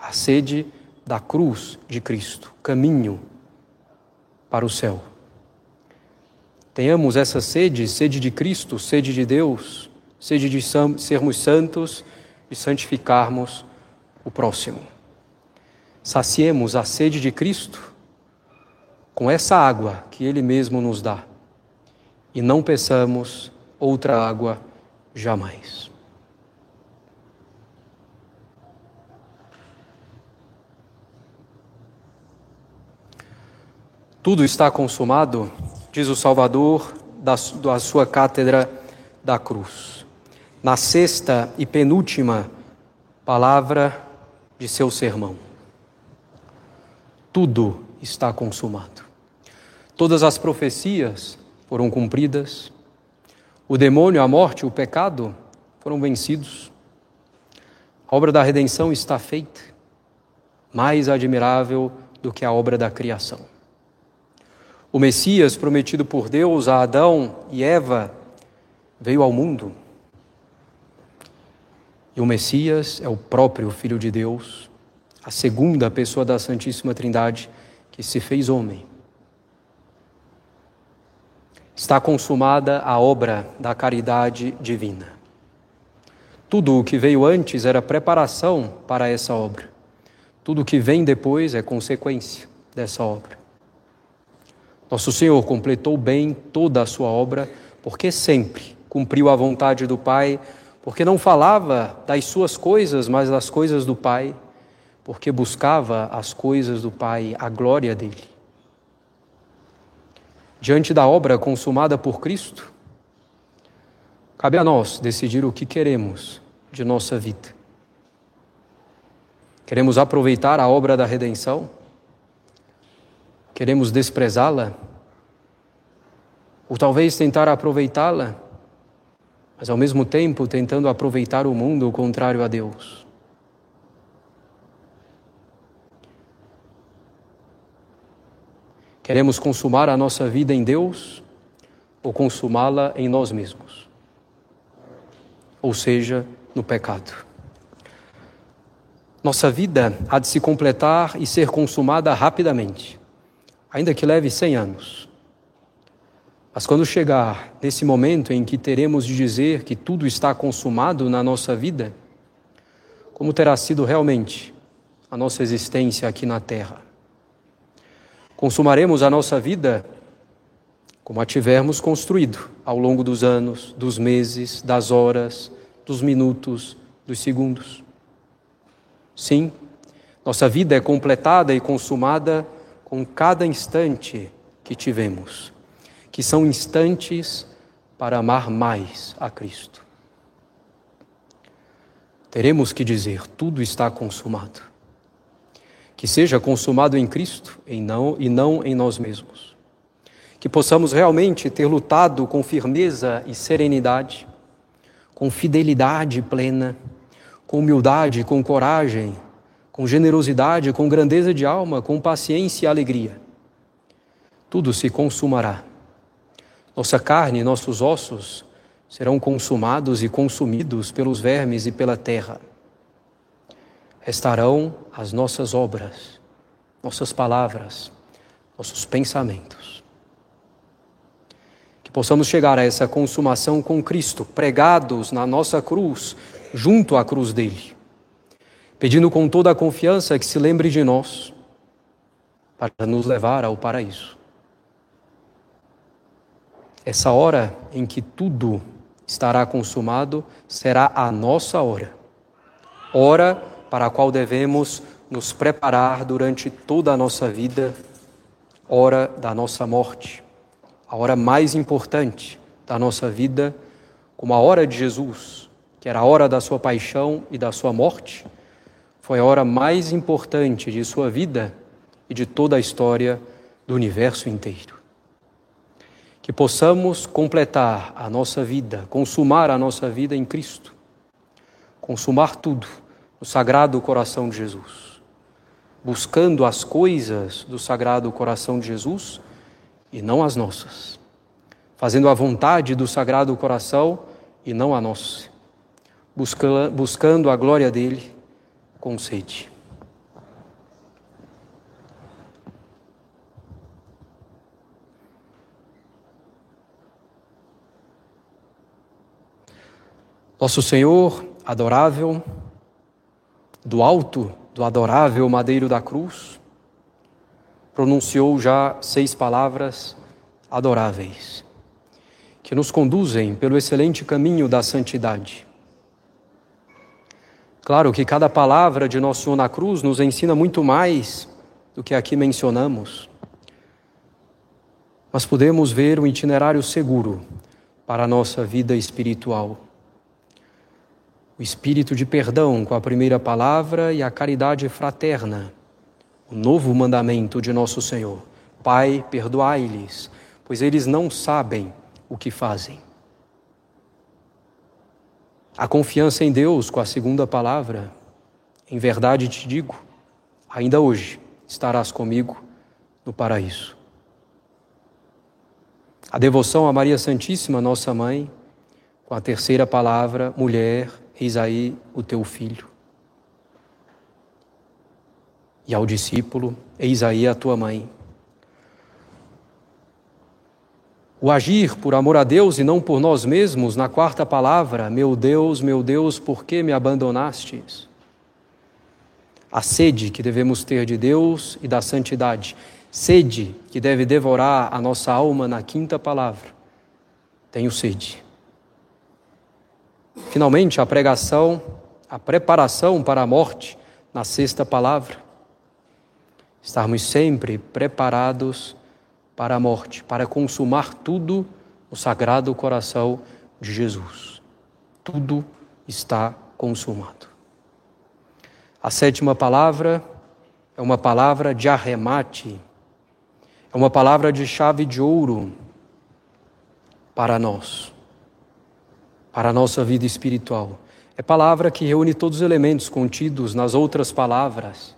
a sede da cruz de Cristo, caminho para o céu. Tenhamos essa sede, sede de Cristo, sede de Deus, sede de sermos santos e santificarmos o próximo. Saciemos a sede de Cristo com essa água que Ele mesmo nos dá e não peçamos outra água jamais. Tudo está consumado, diz o Salvador da, da sua cátedra da cruz. Na sexta e penúltima palavra de seu sermão. Tudo está consumado. Todas as profecias foram cumpridas, o demônio, a morte, o pecado foram vencidos. A obra da redenção está feita, mais admirável do que a obra da criação. O Messias prometido por Deus a Adão e Eva veio ao mundo. E o Messias é o próprio Filho de Deus, a segunda pessoa da Santíssima Trindade que se fez homem está consumada a obra da caridade divina. Tudo o que veio antes era preparação para essa obra. Tudo o que vem depois é consequência dessa obra. Nosso Senhor completou bem toda a sua obra, porque sempre cumpriu a vontade do Pai, porque não falava das suas coisas, mas das coisas do Pai, porque buscava as coisas do Pai, a glória dele diante da obra consumada por Cristo, cabe a nós decidir o que queremos de nossa vida. Queremos aproveitar a obra da redenção? Queremos desprezá-la? Ou talvez tentar aproveitá-la, mas ao mesmo tempo tentando aproveitar o mundo contrário a Deus? Queremos consumar a nossa vida em Deus ou consumá-la em nós mesmos? Ou seja, no pecado. Nossa vida há de se completar e ser consumada rapidamente, ainda que leve cem anos. Mas quando chegar nesse momento em que teremos de dizer que tudo está consumado na nossa vida, como terá sido realmente a nossa existência aqui na Terra? Consumaremos a nossa vida como a tivermos construído ao longo dos anos, dos meses, das horas, dos minutos, dos segundos. Sim, nossa vida é completada e consumada com cada instante que tivemos, que são instantes para amar mais a Cristo. Teremos que dizer: tudo está consumado que seja consumado em Cristo e não, e não em nós mesmos. Que possamos realmente ter lutado com firmeza e serenidade, com fidelidade plena, com humildade, com coragem, com generosidade, com grandeza de alma, com paciência e alegria. Tudo se consumará. Nossa carne nossos ossos serão consumados e consumidos pelos vermes e pela terra. Restarão as nossas obras, nossas palavras, nossos pensamentos. Que possamos chegar a essa consumação com Cristo, pregados na nossa cruz, junto à cruz dele, pedindo com toda a confiança que se lembre de nós para nos levar ao paraíso. Essa hora em que tudo estará consumado será a nossa hora. Hora para a qual devemos nos preparar durante toda a nossa vida, hora da nossa morte, a hora mais importante da nossa vida, como a hora de Jesus, que era a hora da sua paixão e da sua morte, foi a hora mais importante de sua vida e de toda a história do universo inteiro. Que possamos completar a nossa vida, consumar a nossa vida em Cristo, consumar tudo no Sagrado Coração de Jesus, buscando as coisas do Sagrado Coração de Jesus e não as nossas, fazendo a vontade do Sagrado Coração e não a nossa, buscando a glória dele com sede. Nosso Senhor, adorável, do alto do adorável madeiro da cruz, pronunciou já seis palavras adoráveis, que nos conduzem pelo excelente caminho da santidade. Claro que cada palavra de Nosso Senhor na cruz nos ensina muito mais do que aqui mencionamos, mas podemos ver um itinerário seguro para a nossa vida espiritual o espírito de perdão com a primeira palavra e a caridade fraterna, o novo mandamento de nosso Senhor. Pai, perdoai-lhes, pois eles não sabem o que fazem. A confiança em Deus com a segunda palavra, em verdade te digo, ainda hoje estarás comigo no paraíso. A devoção a Maria Santíssima, nossa mãe, com a terceira palavra, mulher, Eis aí o teu filho. E ao discípulo, eis aí a tua mãe. O agir por amor a Deus e não por nós mesmos, na quarta palavra, meu Deus, meu Deus, por que me abandonastes? A sede que devemos ter de Deus e da santidade, sede que deve devorar a nossa alma na quinta palavra. Tenho sede. Finalmente, a pregação, a preparação para a morte, na sexta palavra. Estarmos sempre preparados para a morte, para consumar tudo no sagrado coração de Jesus. Tudo está consumado. A sétima palavra é uma palavra de arremate, é uma palavra de chave de ouro para nós para a nossa vida espiritual. É palavra que reúne todos os elementos contidos nas outras palavras.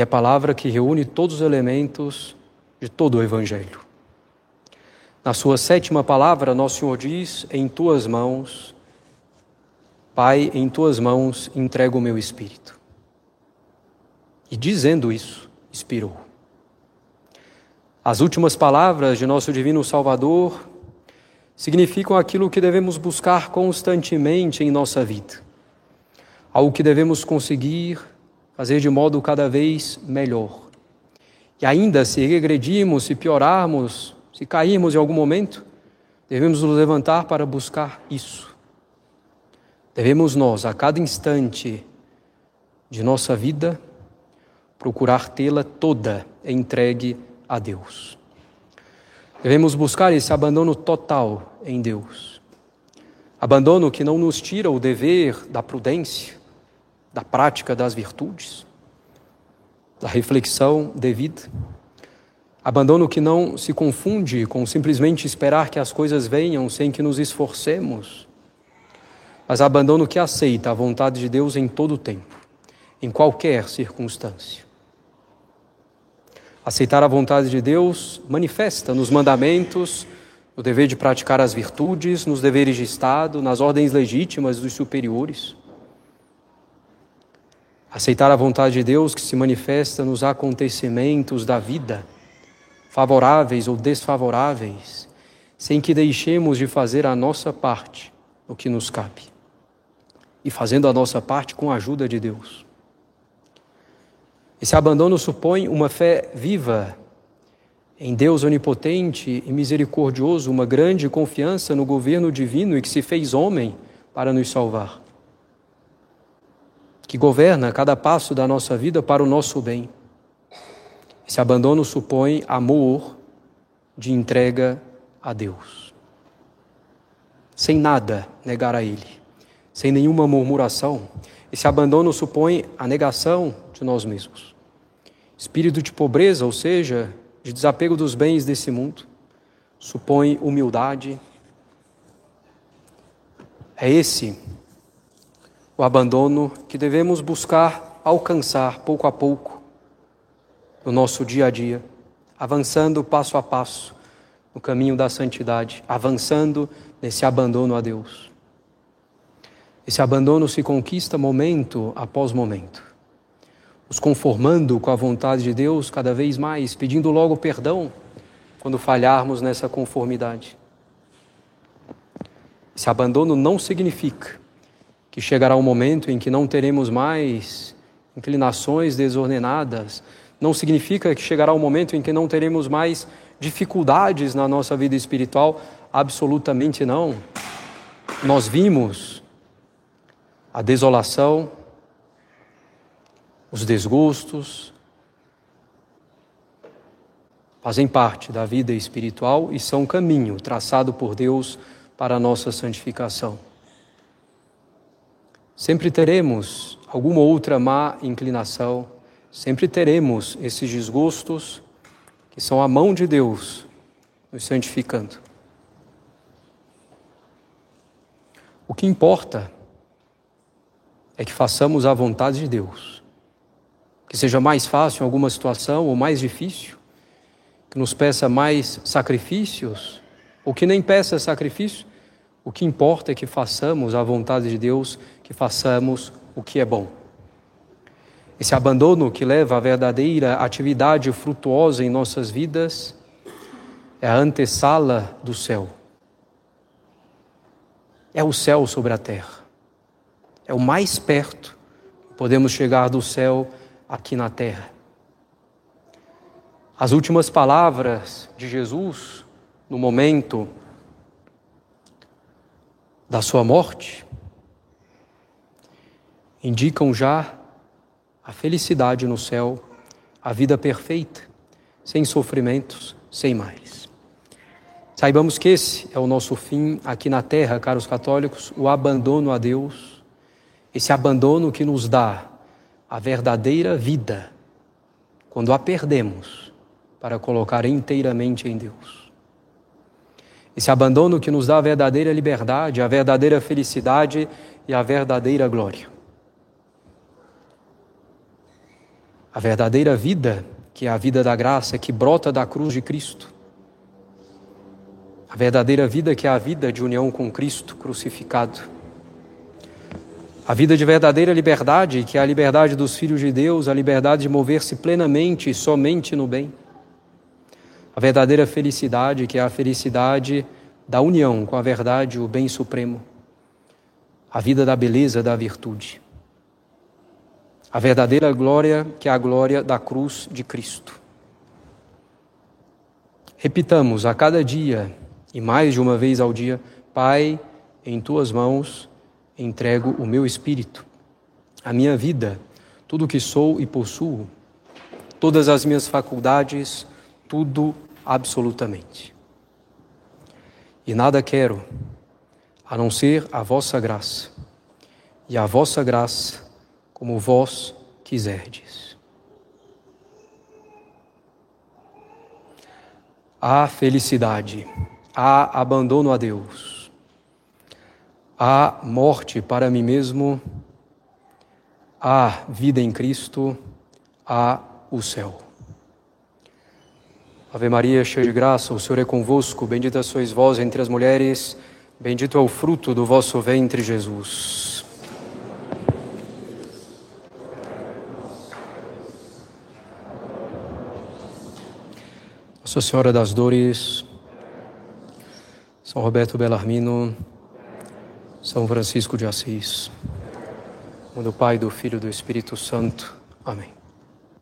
E é palavra que reúne todos os elementos de todo o Evangelho. Na sua sétima palavra, Nosso Senhor diz: Em tuas mãos, Pai, em tuas mãos entrego o meu espírito. E dizendo isso, expirou. As últimas palavras de nosso Divino Salvador significam aquilo que devemos buscar constantemente em nossa vida, algo que devemos conseguir fazer de modo cada vez melhor. E ainda se regredirmos, se piorarmos, se cairmos em algum momento, devemos nos levantar para buscar isso. Devemos nós, a cada instante de nossa vida, procurar tê-la toda entregue a Deus. Devemos buscar esse abandono total em Deus. Abandono que não nos tira o dever da prudência, da prática das virtudes, da reflexão devida, Abandono que não se confunde com simplesmente esperar que as coisas venham sem que nos esforcemos, mas abandono que aceita a vontade de Deus em todo o tempo, em qualquer circunstância. Aceitar a vontade de Deus manifesta nos mandamentos, no dever de praticar as virtudes, nos deveres de Estado, nas ordens legítimas dos superiores. Aceitar a vontade de Deus que se manifesta nos acontecimentos da vida favoráveis ou desfavoráveis, sem que deixemos de fazer a nossa parte, o que nos cabe, e fazendo a nossa parte com a ajuda de Deus. Esse abandono supõe uma fé viva em Deus onipotente e misericordioso, uma grande confiança no governo divino e que se fez homem para nos salvar, que governa cada passo da nossa vida para o nosso bem esse abandono supõe amor de entrega a Deus. Sem nada negar a Ele, sem nenhuma murmuração. Esse abandono supõe a negação de nós mesmos. Espírito de pobreza, ou seja, de desapego dos bens desse mundo, supõe humildade. É esse o abandono que devemos buscar alcançar pouco a pouco no nosso dia a dia, avançando passo a passo no caminho da santidade, avançando nesse abandono a Deus. Esse abandono se conquista momento após momento, nos conformando com a vontade de Deus cada vez mais, pedindo logo perdão quando falharmos nessa conformidade. Esse abandono não significa que chegará um momento em que não teremos mais inclinações desordenadas, não significa que chegará um momento em que não teremos mais dificuldades na nossa vida espiritual, absolutamente não. Nós vimos a desolação, os desgostos, fazem parte da vida espiritual e são caminho traçado por Deus para a nossa santificação. Sempre teremos alguma outra má inclinação, sempre teremos esses desgostos que são a mão de Deus nos santificando. O que importa é que façamos a vontade de Deus. Que seja mais fácil em alguma situação ou mais difícil, que nos peça mais sacrifícios ou que nem peça sacrifício, o que importa é que façamos a vontade de Deus, que façamos o que é bom. Esse abandono que leva à verdadeira atividade frutuosa em nossas vidas é a antessala do céu. É o céu sobre a terra. É o mais perto que podemos chegar do céu aqui na terra. As últimas palavras de Jesus no momento da sua morte indicam já a felicidade no céu, a vida perfeita, sem sofrimentos, sem males. Saibamos que esse é o nosso fim aqui na terra, caros católicos, o abandono a Deus, esse abandono que nos dá a verdadeira vida, quando a perdemos, para colocar inteiramente em Deus. Esse abandono que nos dá a verdadeira liberdade, a verdadeira felicidade e a verdadeira glória. A verdadeira vida, que é a vida da graça, que brota da cruz de Cristo. A verdadeira vida, que é a vida de união com Cristo crucificado. A vida de verdadeira liberdade, que é a liberdade dos filhos de Deus, a liberdade de mover-se plenamente e somente no bem. A verdadeira felicidade, que é a felicidade da união com a verdade, o bem supremo. A vida da beleza, da virtude a verdadeira glória, que é a glória da cruz de Cristo. Repitamos a cada dia e mais de uma vez ao dia: Pai, em tuas mãos entrego o meu espírito, a minha vida, tudo o que sou e possuo, todas as minhas faculdades, tudo absolutamente. E nada quero a não ser a vossa graça, e a vossa graça como vós quiserdes. há felicidade, há abandono a Deus, há morte para mim mesmo, há vida em Cristo, há o céu. Ave Maria, cheia de graça, o Senhor é convosco, bendita sois vós entre as mulheres, bendito é o fruto do vosso ventre, Jesus. Nossa Senhora das Dores, São Roberto Bellarmino, São Francisco de Assis, do Pai, do Filho e do Espírito Santo. Amém.